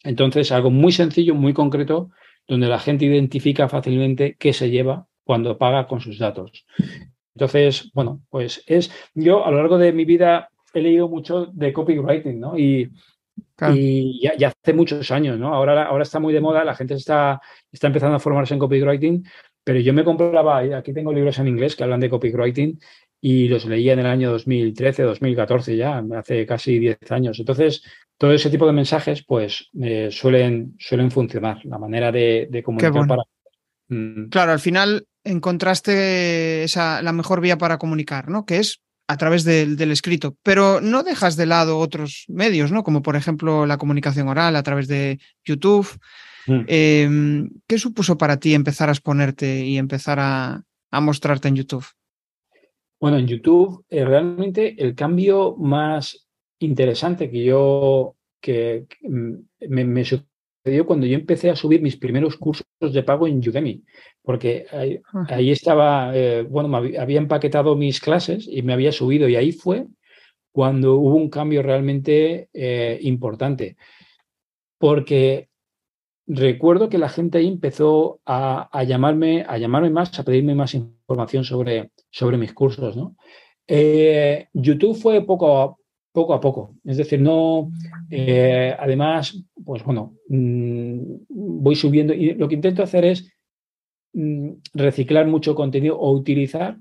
Entonces, algo muy sencillo, muy concreto, donde la gente identifica fácilmente qué se lleva cuando paga con sus datos. Entonces, bueno, pues es, yo a lo largo de mi vida he leído mucho de copywriting, ¿no? Y, y ya, hace muchos años, ¿no? Ahora, ahora está muy de moda, la gente está, está empezando a formarse en copywriting, pero yo me compraba, aquí tengo libros en inglés que hablan de copywriting y los leía en el año 2013, 2014 ya, hace casi 10 años. Entonces, todo ese tipo de mensajes, pues, eh, suelen, suelen funcionar, la manera de, comunicar para... Mm. Claro, al final encontraste esa, la mejor vía para comunicar, ¿no? Que es a través del, escrito, pero no dejas de lado otros medios, ¿no? Como por ejemplo la comunicación oral a través de YouTube. Mm. Em, ¿Qué supuso para ti empezar a exponerte y empezar a, mostrarte en YouTube? Bueno, en YouTube eh, realmente el cambio más interesante que yo que, mm, me, me, sucedió cuando yo empecé a subir mis primeros cursos de pago en Udemy, porque ahí, estaba, eh, bueno, me había empaquetado mis clases y me había subido y ahí fue cuando hubo un cambio realmente eh, importante, porque recuerdo que la gente ahí empezó a, llamarme, a llamarme más, a pedirme más información sobre, sobre mis cursos, ¿no? Eh, YouTube fue poco a, poco a poco, es decir, no, eh, además, pues bueno, mm, voy subiendo y lo que intento hacer es mm, reciclar mucho contenido o utilizar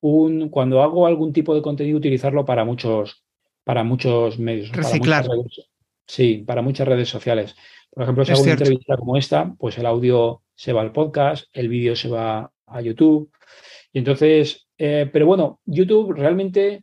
un, cuando hago algún tipo de contenido, utilizarlo para muchos, para muchos medios. Reciclar. sí, para muchas redes sociales. Por ejemplo, si hago una entrevista como esta, pues el audio se va al podcast, el vídeo se va a YouTube. Y entonces, eh, pero bueno, YouTube realmente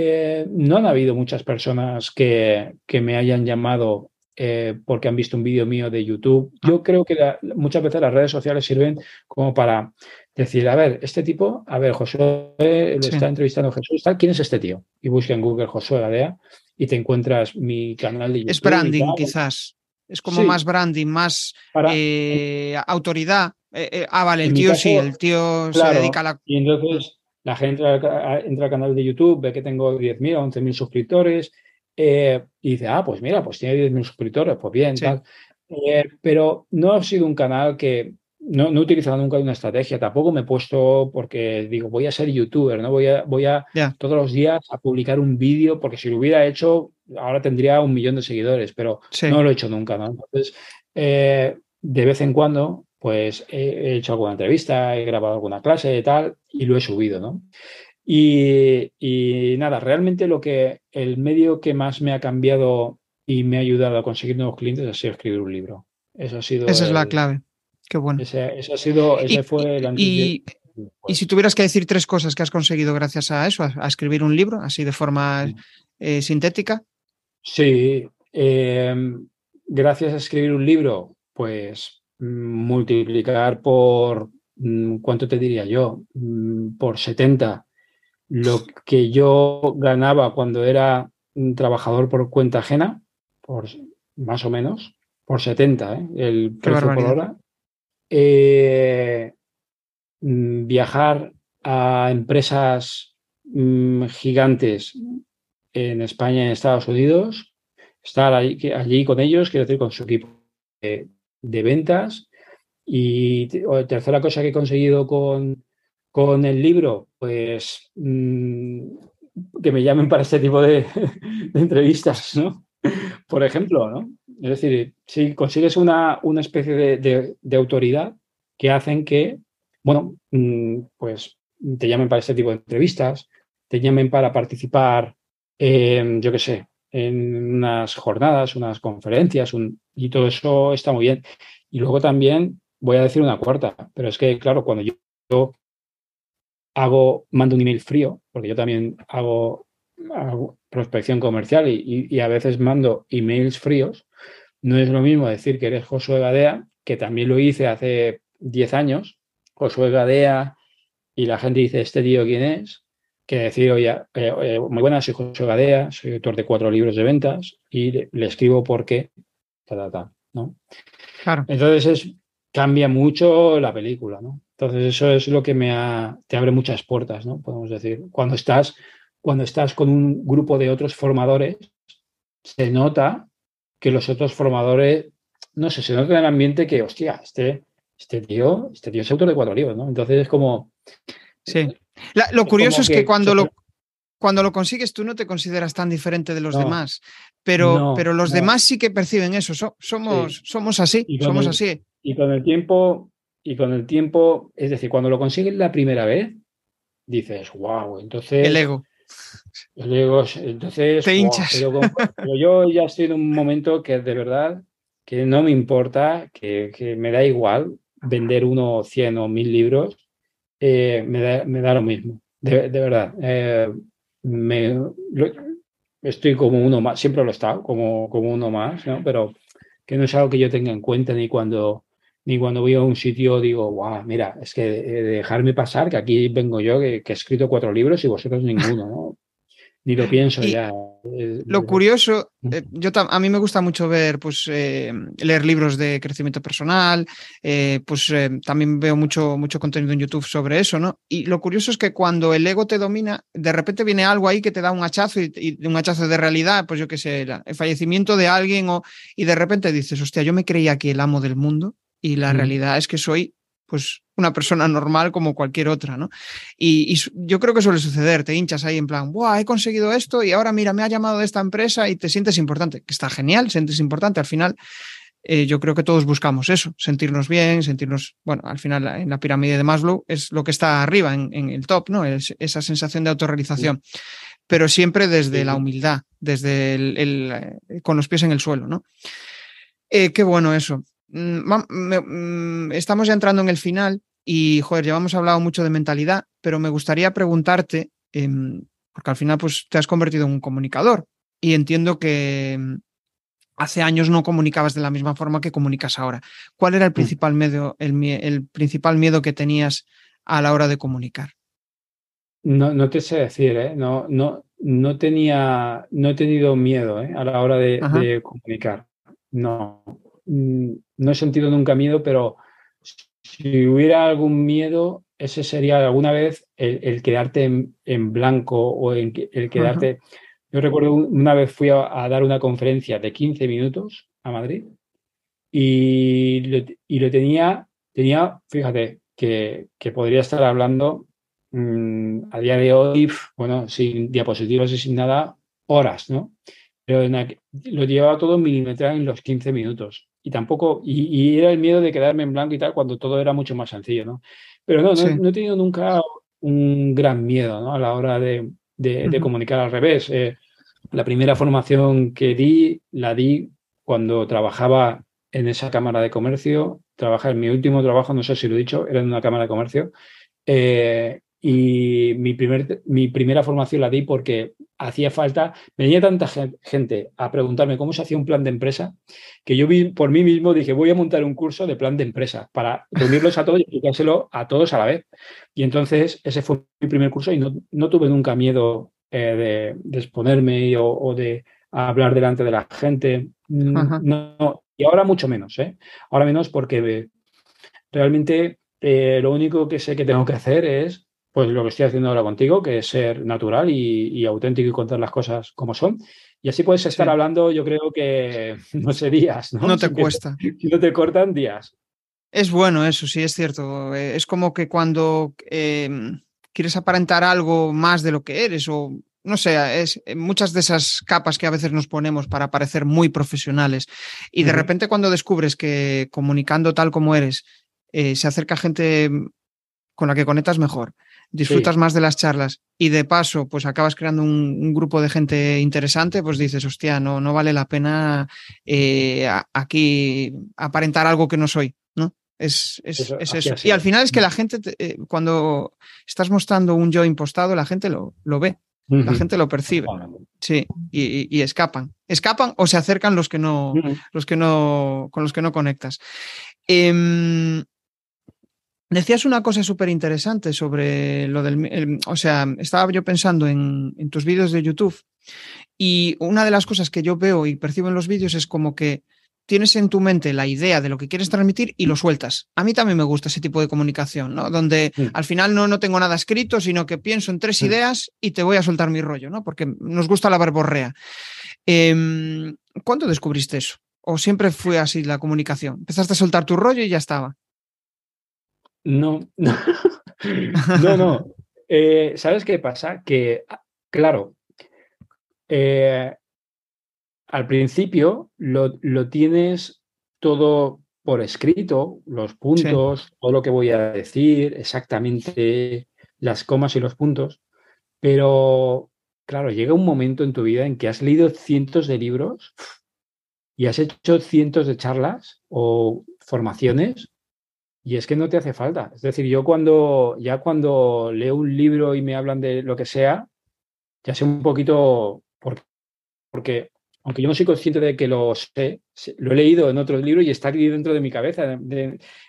eh, no han habido muchas personas que, que me hayan llamado eh, porque han visto un vídeo mío de YouTube. Yo creo que muchas veces las redes sociales sirven como para decir, a ver, este tipo, a ver, Josué le está entrevistando a Jesús, ¿quién es este tío? Y busca en Google Josué Gadea y te encuentras mi canal de YouTube. Es branding, quizás. Es como más branding, más eh, autoridad. Eh, ah, vale, el tío sí, el tío se dedica a la. Y entonces la gente entra, al canal de YouTube, ve que tengo 10.000 o 11.000 suscriptores y dice, ah, pues mira, pues tiene 10.000 suscriptores, pues bien, tal. pero no ha sido un canal que no, no, he utilizado nunca una estrategia, tampoco me he puesto porque digo, voy a ser youtuber, ¿no? Voy a, voy a todos los días a publicar un vídeo, porque si lo hubiera hecho, ahora tendría un millón de seguidores, pero no lo he hecho nunca, ¿no? Entonces, eh, de vez en cuando, pues he, hecho alguna entrevista, he grabado alguna clase y tal, y lo he subido, ¿no? Y, y, nada, realmente lo que el medio que más me ha cambiado y me ha ayudado a conseguir nuevos clientes ha sido escribir un libro. Eso ha sido. Esa es la clave. Qué bueno. Ese, ha sido, ese fue el y, y, si tuvieras que decir tres cosas que has conseguido gracias a eso, a, escribir un libro, así de forma eh, sintética. Sí, em, gracias a escribir un libro, pues multiplicar por, mm, ¿cuánto te diría yo? Mm, por 70 lo que yo ganaba cuando era trabajador por cuenta ajena, por más o menos, por 70, ¿eh? el precio por hora. Eh, mm, viajar a empresas mm, gigantes en España y en Estados Unidos, estar allí, con ellos, quiero decir, con su equipo de, ventas. Y tercera cosa que he conseguido con, con el libro, pues mm, que me llamen para este tipo de, de entrevistas, ¿no? Por ejemplo, ¿no? Es decir, si consigues una, una especie de, autoridad que hacen que, bueno, mm, pues te llamen para este tipo de entrevistas, te llamen para participar, en, yo qué sé, en unas jornadas, unas conferencias, y todo eso está muy bien. Y luego también voy a decir una cuarta, pero es que, claro, cuando yo, hago, mando un email frío, porque yo también hago, prospección comercial y, y, a veces mando emails fríos, no es lo mismo decir que eres Josué Gadea, que también lo hice hace 10 años, Josué Gadea, y la gente dice, ¿este tío quién es? Que decir, oye, eh, eh, muy buenas, soy Josué Gadea, soy autor de cuatro libros de ventas y le, escribo por qué, ¿no? Claro. Entonces es, cambia mucho la película, ¿no? Entonces eso es lo que me te abre muchas puertas, ¿no? Podemos decir. Cuando estás, cuando estás con un grupo de otros formadores, se nota que los otros formadores, no sé, se nota en el ambiente que, hostia, este, este tío, este tío es autor de cuatro libros, ¿no? Entonces es como. Sí. Lo curioso es que, cuando lo, cuando lo consigues tú no te consideras tan diferente de los demás, pero, pero los demás sí que perciben eso. somos, somos así, somos así. Y con el tiempo, y con el tiempo, es decir, cuando lo consigues la primera vez, dices, wow, entonces. El ego entonces, Pero, yo ya estoy en un momento que de verdad que no me importa, que, me da igual vender uno, cien o mil libros, eh, me, da, me, da, lo mismo, de, verdad. Eh, me, estoy como uno más, siempre lo he estado, como, como uno más, ¿no? Pero que no es algo que yo tenga en cuenta ni cuando, ni cuando voy a un sitio digo, wow, mira, es que dejarme pasar, que aquí vengo yo, que he escrito cuatro libros y vosotros ninguno, ¿no? Ni lo pienso ya. Eh, lo curioso, eh, yo a mí me gusta mucho ver, pues, eh, leer libros de crecimiento personal, pues también veo mucho, mucho contenido en YouTube sobre eso, ¿no? Y lo curioso es que cuando el ego te domina, de repente viene algo ahí que te da un hachazo y, un hachazo de realidad, pues yo qué sé, el fallecimiento de alguien o, y de repente dices, hostia, yo me creía que el amo del mundo y la realidad es que soy pues una persona normal como cualquier otra, ¿no? Y, yo creo que suele suceder, te hinchas ahí en plan, ¡buah, he conseguido esto y ahora mira, me ha llamado de esta empresa y te sientes importante, que está genial, sientes importante, al final eh, yo creo que todos buscamos eso, sentirnos bien, sentirnos, bueno, al final en la pirámide de Maslow es lo que está arriba, en, el top, ¿no? Es esa sensación de autorrealización, pero siempre desde la humildad, desde el, eh, con los pies en el suelo, ¿no? Eh, qué bueno eso. Mm, mm, estamos ya entrando en el final y, joder, ya hemos hablado mucho de mentalidad, pero me gustaría preguntarte, em, porque al final pues te has convertido en un comunicador y entiendo que em, hace años no comunicabas de la misma forma que comunicas ahora. ¿Cuál era el mm. principal miedo, el, principal miedo que tenías a la hora de comunicar? No, no te sé decir, ¿eh? no, no, no, tenía, no he tenido miedo ¿eh? a la hora de, de comunicar. No, no he sentido nunca miedo, pero si hubiera algún miedo, ese sería alguna vez el, quedarte en, blanco o el, quedarte... Yo recuerdo una vez fui a, dar una conferencia de 15 minutos a Madrid y lo, tenía, tenía, fíjate, que, podría estar hablando mm, a día de hoy, bueno, sin diapositivas y sin nada, horas, ¿no? Pero lo llevaba todo milimetrado en los 15 minutos y tampoco, y, era el miedo de quedarme en blanco y tal, cuando todo era mucho más sencillo, ¿no? Pero no, no, he tenido nunca un gran miedo, ¿no? A la hora de, comunicar al revés. Eh, la primera formación que di, la di cuando trabajaba en esa Cámara de Comercio, trabajaba en mi último trabajo, no sé si lo he dicho, era en una Cámara de Comercio, eh, y mi, primer, mi primera formación la di porque hacía falta, venía tanta gente a preguntarme cómo se hacía un plan de empresa, que yo vi, por mí mismo dije, voy a montar un curso de plan de empresa para reunirlos a todos y explicárselo a todos a la vez. Y entonces ese fue mi primer curso y no, tuve nunca miedo eh, de, exponerme o, de hablar delante de la gente. Mm, no, y ahora mucho menos, ¿eh? Ahora menos porque realmente eh, lo único que sé que tengo que hacer es pues lo que estoy haciendo ahora contigo, que es ser natural y, auténtico y contar las cosas como son. Y así puedes estar hablando, yo creo que, no sé, días, ¿no? No te cuesta. si no te cortan días. Es bueno eso, sí, es cierto. Eh, es como que cuando em, quieres aparentar algo más de lo que eres o no sé, es eh, muchas de esas capas que a veces nos ponemos para parecer muy profesionales y de repente cuando descubres que comunicando tal como eres eh, se acerca gente con la que conectas mejor, disfrutas más de las charlas y de paso, pues acabas creando un, grupo de gente interesante, pues dices, hostia, no, no vale la pena eh, aquí aparentar algo que no soy, ¿no? Es, eso. Y al final es que la gente, eh, cuando estás mostrando un yo impostado, la gente lo, lo ve. La gente lo percibe. Sí, y, escapan. Escapan o se acercan los que no, los que no, con los que no conectas. Em, Decías una cosa súper interesante sobre lo del... o sea, estaba yo pensando en, tus vídeos de YouTube y una de las cosas que yo veo y percibo en los vídeos es como que tienes en tu mente la idea de lo que quieres transmitir y lo sueltas. A mí también me gusta ese tipo de comunicación, ¿no? Donde al final no, no tengo nada escrito, sino que pienso en tres ideas y te voy a soltar mi rollo, ¿no? Porque nos gusta la barborrea. Eh, ¿Cuándo descubriste eso? ¿O siempre fue así la comunicación? Empezaste a soltar tu rollo y ya estaba. No, no, no, no. Eh, ¿Sabes qué pasa? Que, claro, eh, al principio lo, tienes todo por escrito, los puntos, todo lo que voy a decir, exactamente las comas y los puntos, pero claro, llega un momento en tu vida en que has leído cientos de libros y has hecho cientos de charlas o formaciones y es que no te hace falta. Es decir, yo cuando ya cuando leo un libro y me hablan de lo que sea, ya sé un poquito, porque, porque aunque yo no soy consciente de que lo sé, lo he leído en otros libros y está aquí dentro de mi cabeza.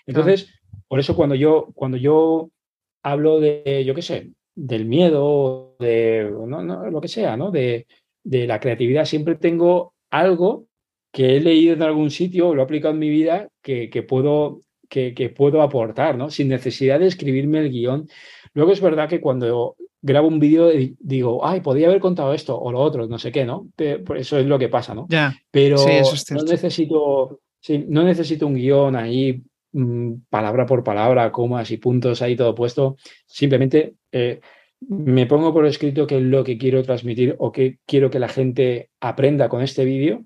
entonces, por eso cuando yo, cuando yo hablo de, yo qué sé, del miedo, de no, no, lo que sea, ¿no? De, de la creatividad, siempre tengo algo que he leído en algún sitio lo he aplicado en mi vida que, que puedo, que, que, puedo aportar, ¿no? Sin necesidad de escribirme el guion. Luego es verdad que cuando grabo un vídeo digo, ay, podía haber contado esto o lo otro, no sé qué, ¿no? Pero eso es lo que pasa, ¿no? Ya. Pero no necesito, sí, no necesito un guion ahí, mmm, palabra por palabra, comas y puntos ahí todo puesto. Simplemente eh, me pongo por escrito qué es lo que quiero transmitir o qué quiero que la gente aprenda con este vídeo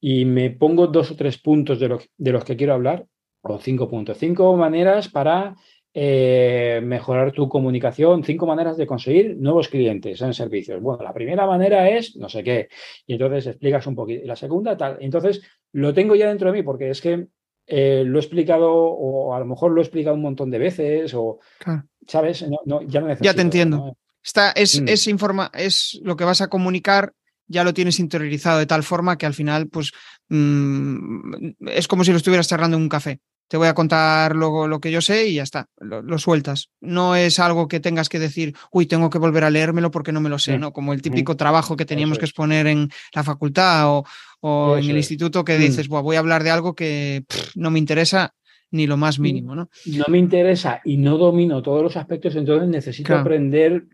y me pongo dos o tres puntos de, lo, de los que quiero hablar, o cinco puntos, cinco maneras para eh, mejorar tu comunicación, cinco maneras de conseguir nuevos clientes en servicios. Bueno, la primera manera es no sé qué, y entonces explicas un poquito. Y la segunda, tal. Entonces, lo tengo ya dentro de mí porque es que eh, lo he explicado, o a lo mejor lo he explicado un montón de veces, o, claro. ¿sabes? No, no, ya no necesito. Ya te entiendo. ¿no? Está, es, mm. es, informa es lo que vas a comunicar ya lo tienes interiorizado de tal forma que al final, pues, mmm, es como si lo estuvieras charlando en un café te voy a contar luego lo que yo sé y ya está, lo, lo, sueltas. No es algo que tengas que decir, uy, tengo que volver a leérmelo porque no me lo sé, ¿no? Como el típico mm. trabajo que teníamos que exponer en la facultad o, o en el instituto que dices, mm. voy a hablar de algo que pff, no me interesa ni lo más mínimo, ¿no? No me interesa y no domino todos los aspectos, entonces necesito claro. aprender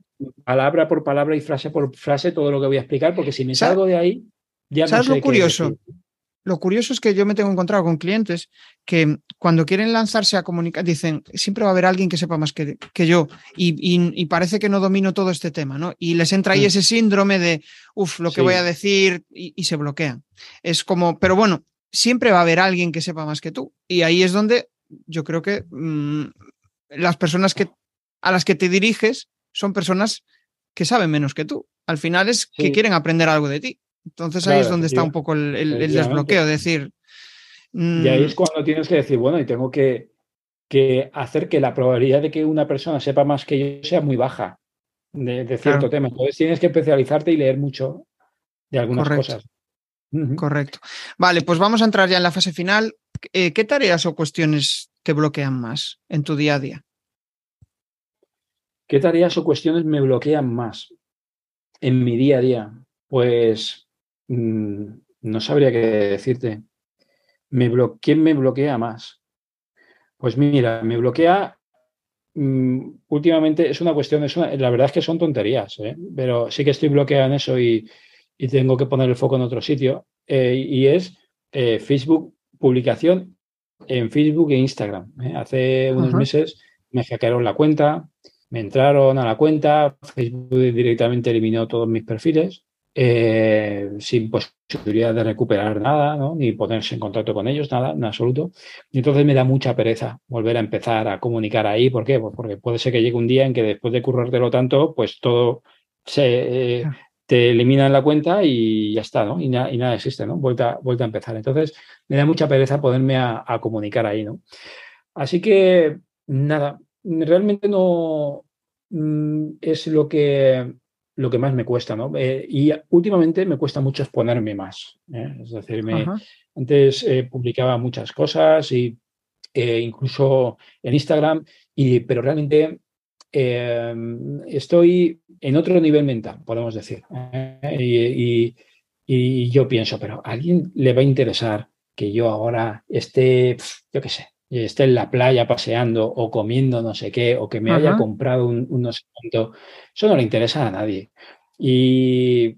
palabra por palabra y frase por frase todo lo que voy a explicar, porque si me salgo de ahí, ya ¿Sabes no sé lo curioso? Lo curioso es que yo me tengo encontrado con clientes que cuando quieren lanzarse a comunicar, dicen, siempre va a haber alguien que sepa más que, que yo y, y, y, parece que no domino todo este tema, ¿no? Y les entra ahí mm. ese síndrome de, uff, lo que voy a decir y, y, se bloquean. Es como, pero bueno, siempre va a haber alguien que sepa más que tú. Y ahí es donde yo creo que mmm, las personas que, a las que te diriges son personas que saben menos que tú. Al final es que quieren aprender algo de ti. Entonces ahí claro, es donde está un poco el, el, el desbloqueo, decir. Mmm... Y ahí es cuando tienes que decir, bueno, y tengo que, que, hacer que la probabilidad de que una persona sepa más que yo sea muy baja de, de cierto claro. tema. Entonces tienes que especializarte y leer mucho de algunas Correcto. cosas. Uh -huh. Correcto. Vale, pues vamos a entrar ya en la fase final. Eh, ¿Qué tareas o cuestiones te bloquean más en tu día a día? ¿Qué tareas o cuestiones me bloquean más en mi día a día? Pues mmm, no sabría qué decirte. Me ¿Quién me bloquea más? Pues mira, me bloquea mmm, últimamente, es una cuestión, es una, la verdad es que son tonterías, ¿eh? pero sí que estoy bloqueado en eso y, y, tengo que poner el foco en otro sitio. Eh, y es eh, Facebook, publicación en Facebook e Instagram. Hace unos meses me hackearon la cuenta, me entraron a la cuenta, Facebook directamente eliminó todos mis perfiles eh, sin posibilidad de recuperar nada, ¿no? ni ponerse en contacto con ellos, nada, en absoluto. Y entonces me da mucha pereza volver a empezar a comunicar ahí. ¿Por qué? Pues porque puede ser que llegue un día en que después de currártelo tanto, pues todo se eh, te elimina en la cuenta y ya está, ¿no? Y, na y nada existe, ¿no? Vuelta, vuelta a empezar. Entonces me da mucha pereza ponerme a, a comunicar ahí, ¿no? Así que, nada, realmente no mm, es lo que lo que más me cuesta, ¿no? Eh, y últimamente me cuesta mucho exponerme más. ¿eh? Es decir, me, antes eh, publicaba muchas cosas y incluso en Instagram, y, pero realmente estoy en otro nivel mental, podemos decir. Y, y, y, yo pienso, pero ¿a alguien le va a interesar que yo ahora esté, yo qué sé, esté en la playa paseando o comiendo no sé qué, o que me Ajá. haya comprado un, un, no sé cuánto, eso no le interesa a nadie. Y,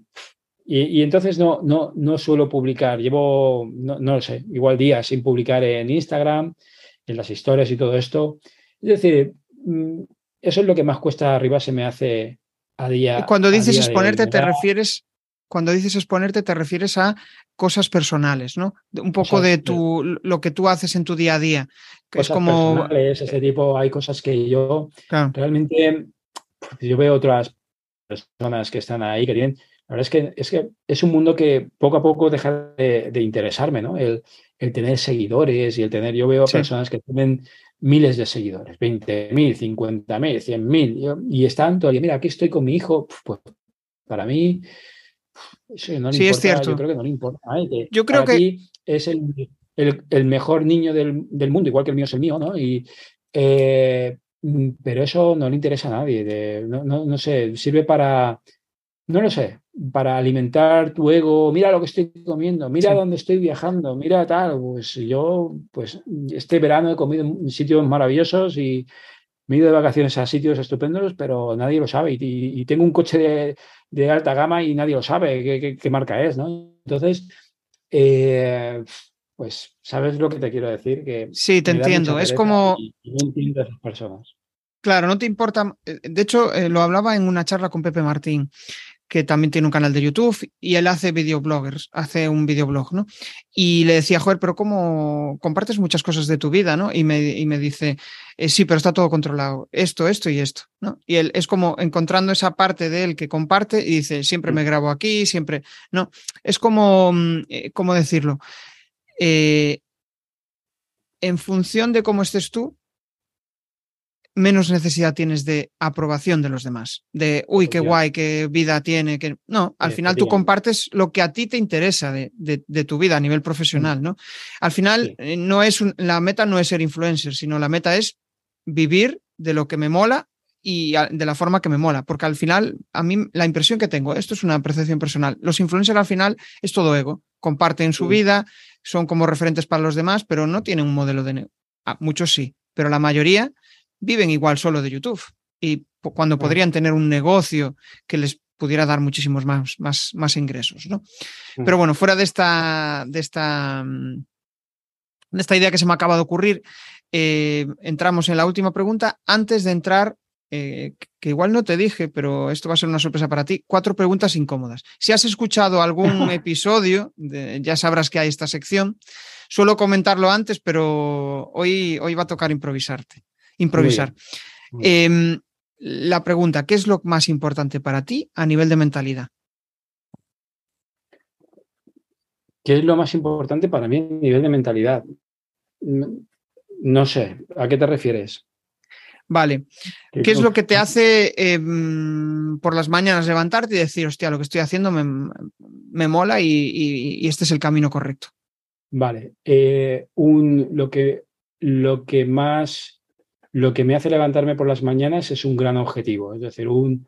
y, y, entonces no, no, no suelo publicar, llevo, no, no lo sé, igual días sin publicar en Instagram, en las historias y todo esto. Es decir, mm, eso es lo que más cuesta arriba se me hace a día. Y cuando dices exponerte, te refieres cuando dices exponerte te refieres a cosas personales, ¿no? Un poco de tu, lo que tú haces en tu día a día. Que cosas es como... personales, ese tipo, hay cosas que yo claro. realmente, yo veo otras personas que están ahí que tienen, la verdad es que es, que es un mundo que poco a poco deja de, de interesarme, ¿no? El, el, tener seguidores y el tener, yo veo sí. personas que tienen miles de seguidores, 20.000, 50.000, 100.000, y están todavía, mira, aquí estoy con mi hijo, pues Para mí, sí, es cierto. Yo creo que no le importa. yo creo que es el, mejor niño del, mundo, igual que el mío es el mío, ¿no? Y, eh, pero eso no le interesa a nadie. no, sé, sirve para, no lo sé, para alimentar tu ego, mira lo que estoy comiendo, mira dónde estoy viajando, mira tal, pues yo, pues este verano he comido en sitios maravillosos y me he ido de vacaciones a sitios estupendos, pero nadie lo sabe y, tengo un coche de, alta gama y nadie lo sabe qué, marca es, ¿no? Entonces, eh, pues, ¿sabes lo que te quiero decir? Que sí, te entiendo, es como... no entiendo a esas personas. Claro, no te importa. Eh, de hecho, eh, lo hablaba en una charla con Pepe Martín que también tiene un canal de YouTube y él hace videobloggers, hace un videoblog, ¿no? Y le decía, joder, pero ¿cómo compartes muchas cosas de tu vida, ¿no? Y me, y me dice, eh, sí, pero está todo controlado, esto, esto y esto, ¿no? Y él es como encontrando esa parte de él que comparte y dice, siempre me grabo aquí, siempre, ¿no? Es como, mm, eh, ¿cómo decirlo? Eh, en función de cómo estés tú, menos necesidad tienes de aprobación de los demás, de, uy, qué guay, qué vida tiene, que no, al final tú compartes lo que a ti te interesa de, tu vida a nivel profesional, ¿no? Al final eh, no es la meta no es ser influencer, sino la meta es vivir de lo que me mola y de la forma que me mola, porque al final a mí la impresión que tengo, esto es una percepción personal, los influencers al final es todo ego, comparten su vida, son como referentes para los demás, pero no tienen un modelo de... Ah, muchos sí, pero la mayoría viven igual solo de YouTube y cuando podrían tener un negocio que les pudiera dar muchísimos más, más, más ingresos, ¿no? Pero bueno, fuera de esta, de esta, mm, de esta idea que se me acaba de ocurrir, eh, entramos en la última pregunta. Antes de entrar, eh, que igual no te dije, pero esto va a ser una sorpresa para ti, cuatro preguntas incómodas. Si has escuchado algún episodio, ya sabrás que hay esta sección. Suelo comentarlo antes, pero hoy, hoy va a tocar improvisarte improvisar. Em, la pregunta, ¿qué es lo más importante para ti a nivel de mentalidad? ¿Qué es lo más importante para mí a nivel de mentalidad? No sé, ¿a qué te refieres? Vale. ¿Qué, es lo que te hace em, por las mañanas levantarte y decir, hostia, lo que estoy haciendo me, mola y, este es el camino correcto? Vale. Eh, un, lo, que, lo que más lo que me hace levantarme por las mañanas es un gran objetivo, es decir, un,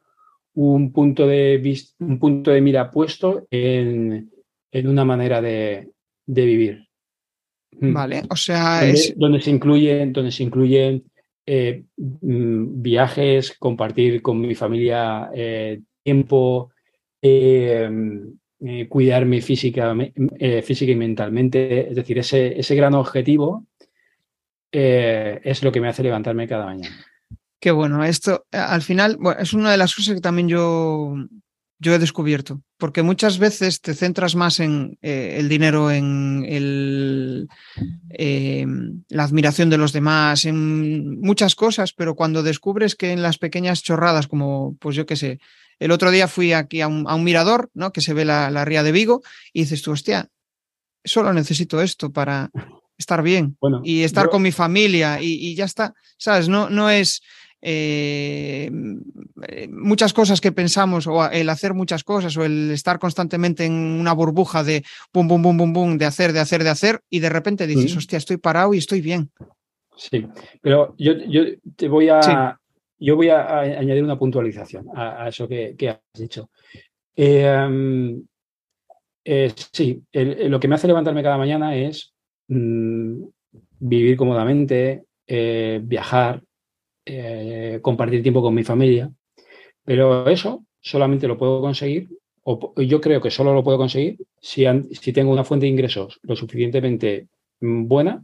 punto, de un punto de mira puesto en, una manera de, vivir. Mm. Vale, o sea, donde, se incluyen, donde se incluyen eh, mm, viajes, compartir con mi familia eh, tiempo, eh, cuidarme física, física y mentalmente. Es decir, ese, ese gran objetivo eh, es lo que me hace levantarme cada mañana. Qué bueno, esto eh, al final es una de las cosas que también yo, yo he descubierto, porque muchas veces te centras más en eh, el dinero, en el, la admiración de los demás, en muchas cosas, pero cuando descubres que en las pequeñas chorradas, como pues yo qué sé, el otro día fui aquí a un, mirador, ¿no? Que se ve la, la ría de Vigo, y dices tú, hostia, solo necesito esto para, estar bien y estar con mi familia y, ya está, ¿sabes? No, no es eh, muchas cosas que pensamos o el hacer muchas cosas o el estar constantemente en una burbuja de bum, bum, bum, bum, bum, de hacer, de hacer, de hacer y de repente dices, hostia, estoy parado y estoy bien. Sí, pero yo, yo te voy a... Yo voy a, añadir una puntualización a, eso que, has dicho. Eh, eh, sí, lo que me hace levantarme cada mañana es Mm, vivir cómodamente, eh, viajar, eh, compartir tiempo con mi familia. Pero eso solamente lo puedo conseguir, o yo creo que solo lo puedo conseguir si, si tengo una fuente de ingresos lo suficientemente mm, buena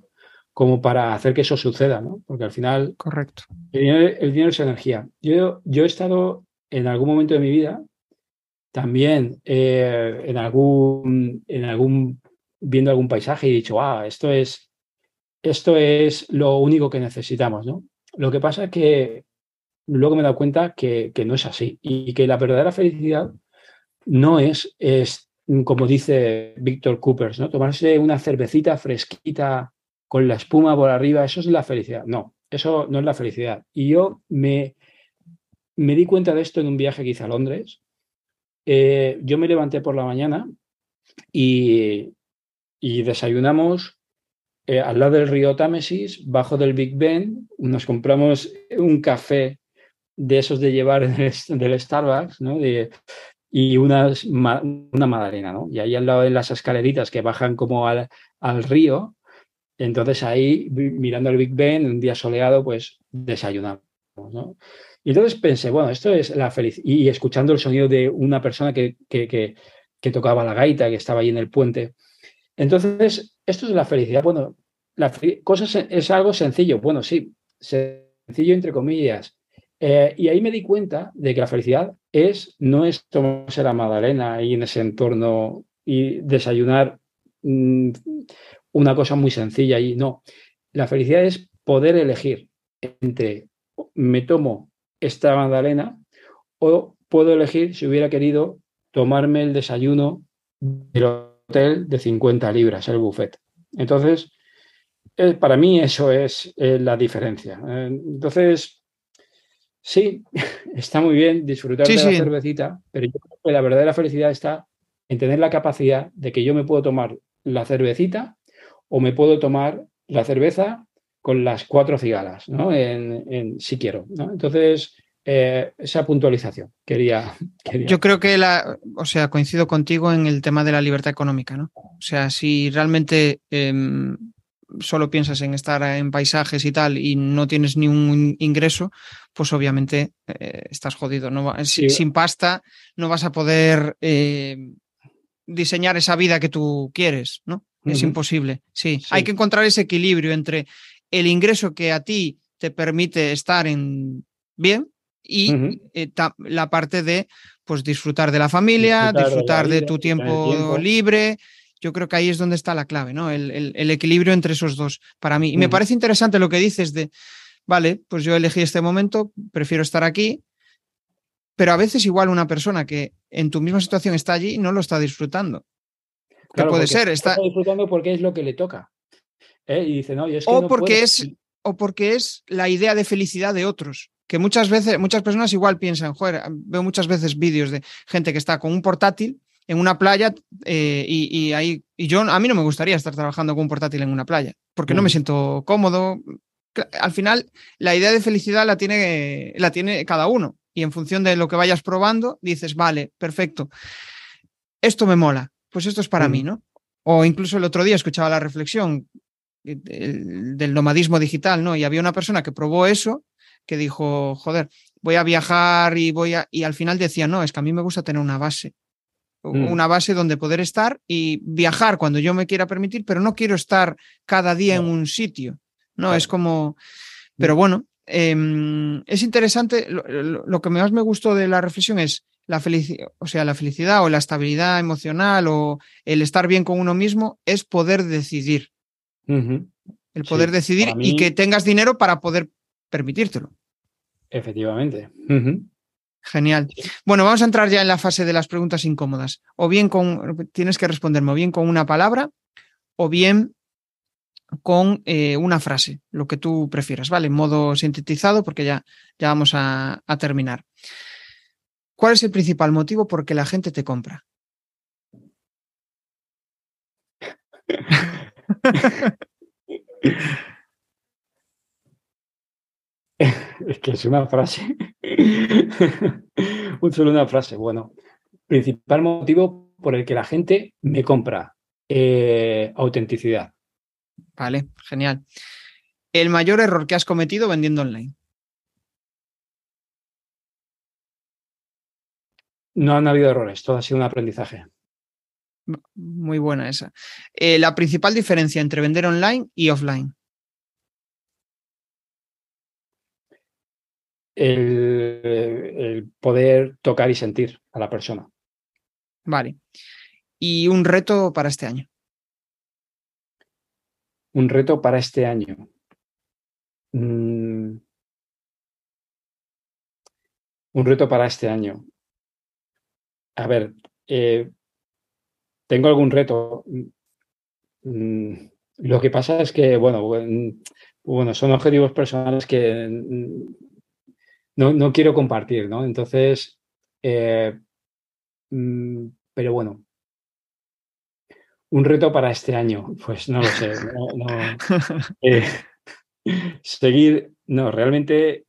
como para hacer que eso suceda, ¿no? Porque al final... Correcto. El dinero, es energía. Yo, yo he estado en algún momento de mi vida también eh, en, algún, en algún viendo algún paisaje y he dicho, ah, esto es, esto es lo único que necesitamos, ¿no? Lo que pasa es que luego me he dado cuenta que, no es así y que la verdadera felicidad no es, es como dice Víctor Coopers, ¿no? Tomarse una cervecita fresquita con la espuma por arriba, eso es la felicidad. No, eso no es la felicidad. Y yo me, me di cuenta de esto en un viaje que hice a Londres, eh, yo me levanté por la mañana y, desayunamos eh, al lado del río Támesis, bajo del Big Ben, nos compramos un café de esos de llevar del, Starbucks, ¿no? y unas, una madalena, ¿no? Y ahí al lado de las escaleritas que bajan como al, al río, entonces ahí, mirando el Big Ben, un día soleado, pues desayunamos, ¿no? Y entonces pensé, bueno, esto es la felicidad. Y escuchando el sonido de una persona que, que, tocaba la gaita, que estaba ahí en el puente. Entonces, esto es la felicidad. Bueno, la cosa es, algo sencillo. Bueno, sí, sencillo entre comillas. Eh, y ahí me di cuenta de que la felicidad es, no es tomarse la magdalena ahí en ese entorno y desayunar mm, una cosa muy sencilla y no. La felicidad es poder elegir entre me tomo esta magdalena o puedo elegir si hubiera querido tomarme el desayuno del hotel de 50 libras, el buffet. Entonces, eh, para mí eso es eh, la diferencia. Eh, entonces, sí, está muy bien disfrutar de la cervecita, pero yo creo que la verdadera felicidad está en tener la capacidad de que yo me puedo tomar la cervecita o me puedo tomar la cerveza con las cuatro cigalas, ¿no? En, si quiero, ¿no? Entonces, eh, esa puntualización quería, Yo creo que la, o sea, coincido contigo en el tema de la libertad económica, ¿no? O sea, si realmente em, solo piensas en estar en paisajes y tal y no tienes ni un ingreso, pues obviamente eh, estás jodido. No Sin pasta no vas a poder eh, diseñar esa vida que tú quieres, ¿no? Es imposible. Sí. hay que encontrar ese equilibrio entre el ingreso que a ti te permite estar en bien y eh, la parte de pues disfrutar de la familia, disfrutar, de, tu tiempo, libre. Yo creo que ahí es donde está la clave, ¿no? El, equilibrio entre esos dos para mí. Y me parece interesante lo que dices de, vale, pues yo elegí este momento, prefiero estar aquí, pero a veces igual una persona que en tu misma situación está allí no lo está disfrutando. ¿Qué puede ser? Está... disfrutando porque es lo que le toca. ¿eh? Y dice, no, es o porque es o porque es la idea de felicidad de otros. Que muchas veces, muchas personas igual piensan, joder, veo muchas veces vídeos de gente que está con un portátil en una playa eh, y, ahí, y yo, a mí no me gustaría estar trabajando con un portátil en una playa, porque no me mm. siento cómodo. Al final, la idea de felicidad la tiene, la tiene cada uno y en función de lo que vayas probando, dices, vale, perfecto, esto me mola, pues esto es para mí, mm. ¿no? O incluso el otro día escuchaba la reflexión, del nomadismo digital, ¿no? Y había una persona que probó eso, que dijo, joder, voy a viajar y voy a... Y al final decía, no, es que a mí me gusta tener una base. Mm. Una base donde poder estar y viajar cuando yo me quiera permitir, pero no quiero estar cada día en un sitio. No, es como... Pero mm. bueno, em, es interesante. Lo, que más me gustó de la reflexión es la felicidad, o sea, la felicidad o la estabilidad emocional o el estar bien con uno mismo es poder decidir. El poder decidir y que tengas dinero para poder permitírtelo. Efectivamente. Genial. Bueno, vamos a entrar ya en la fase de las preguntas incómodas. O bien con, tienes que responderme, o bien con una palabra, o bien con eh, una frase, lo que tú prefieras, ¿vale? En modo sintetizado, porque ya, ya vamos a, a terminar. ¿Cuál es el principal motivo por que la gente te compra? Es que es una frase. Un solo una frase. Bueno, principal motivo por el que la gente me compra. Eh, autenticidad. Vale, genial. El mayor error que has cometido vendiendo online. No han habido errores, todo ha sido un aprendizaje. Muy buena esa. Eh, la principal diferencia entre vender online y offline. El, poder tocar y sentir a la persona. Vale. ¿Y un reto para este año? Un reto para este año. Mm. Un reto para este año. A ver, eh, tengo algún reto. Mm, lo que pasa es que, bueno, bueno, son objetivos personales que no, quiero compartir, ¿no? Entonces, eh, mm, pero bueno, un reto para este año, pues no lo sé. Eh, seguir, no, realmente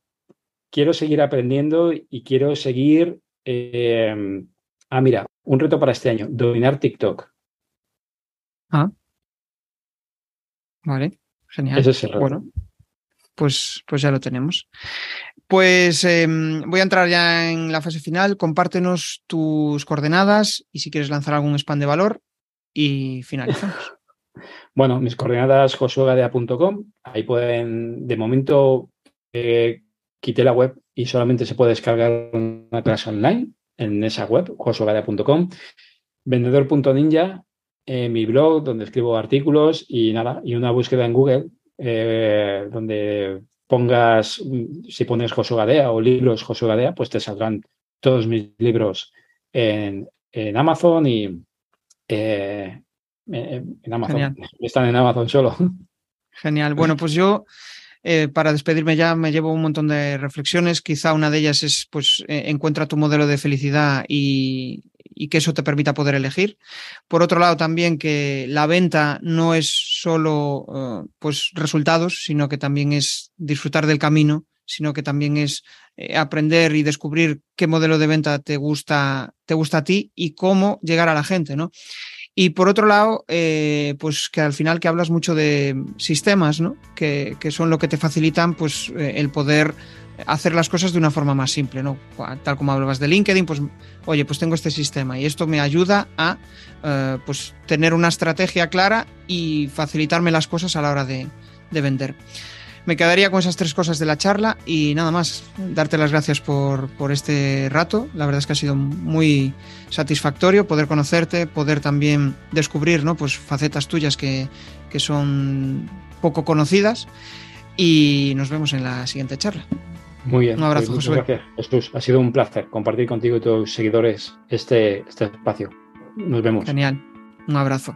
quiero seguir aprendiendo y quiero seguir. Em, ah, mira, un reto para este año, dominar TikTok. Ah. Vale, genial. Ese es el reto. Bueno, pues, pues ya lo tenemos. Pues em, voy a entrar ya en la fase final. Compártenos tus coordenadas y si quieres lanzar algún spam de valor y finalizamos. Bueno, mis coordenadas josuegadea.com. Ahí pueden, de momento, eh, quité la web y solamente se puede descargar una clase online en esa web, josuegadea.com. Vendedor.ninja, eh, mi blog donde escribo artículos y nada, y una búsqueda en Google eh, donde pongas, si pones Josuegadea o libros Josuegadea, pues te saldrán todos mis libros en, en Amazon y, eh, en Amazon. Están en Amazon solo. Genial. Bueno, pues yo eh, para despedirme ya me llevo un montón de reflexiones. Quizá una de ellas es, pues, eh, encuentra tu modelo de felicidad y, que eso te permita poder elegir. Por otro lado, también que la venta no es solo, uh, pues, resultados, sino que también es disfrutar del camino, sino que también es eh, aprender y descubrir qué modelo de venta te gusta, te gusta a ti y cómo llegar a la gente, ¿no? Y por otro lado, eh, pues que al final que hablas mucho de sistemas, ¿no? Que, que son lo que te facilitan pues eh, el poder hacer las cosas de una forma más simple, ¿no? Tal como hablabas de LinkedIn, pues oye, pues tengo este sistema y esto me ayuda a eh, pues tener una estrategia clara y facilitarme las cosas a la hora de, de vender me quedaría con esas tres cosas de la charla y nada más, darte las gracias por, por, este rato. La verdad es que ha sido muy satisfactorio poder conocerte, poder también descubrir ¿no? pues facetas tuyas que, que son poco conocidas y nos vemos en la siguiente charla. Muy bien. Un abrazo, pues Josué. Gracias, Jesús. Ha sido un placer compartir contigo y tus seguidores este, este espacio. Nos vemos. Genial. Un abrazo.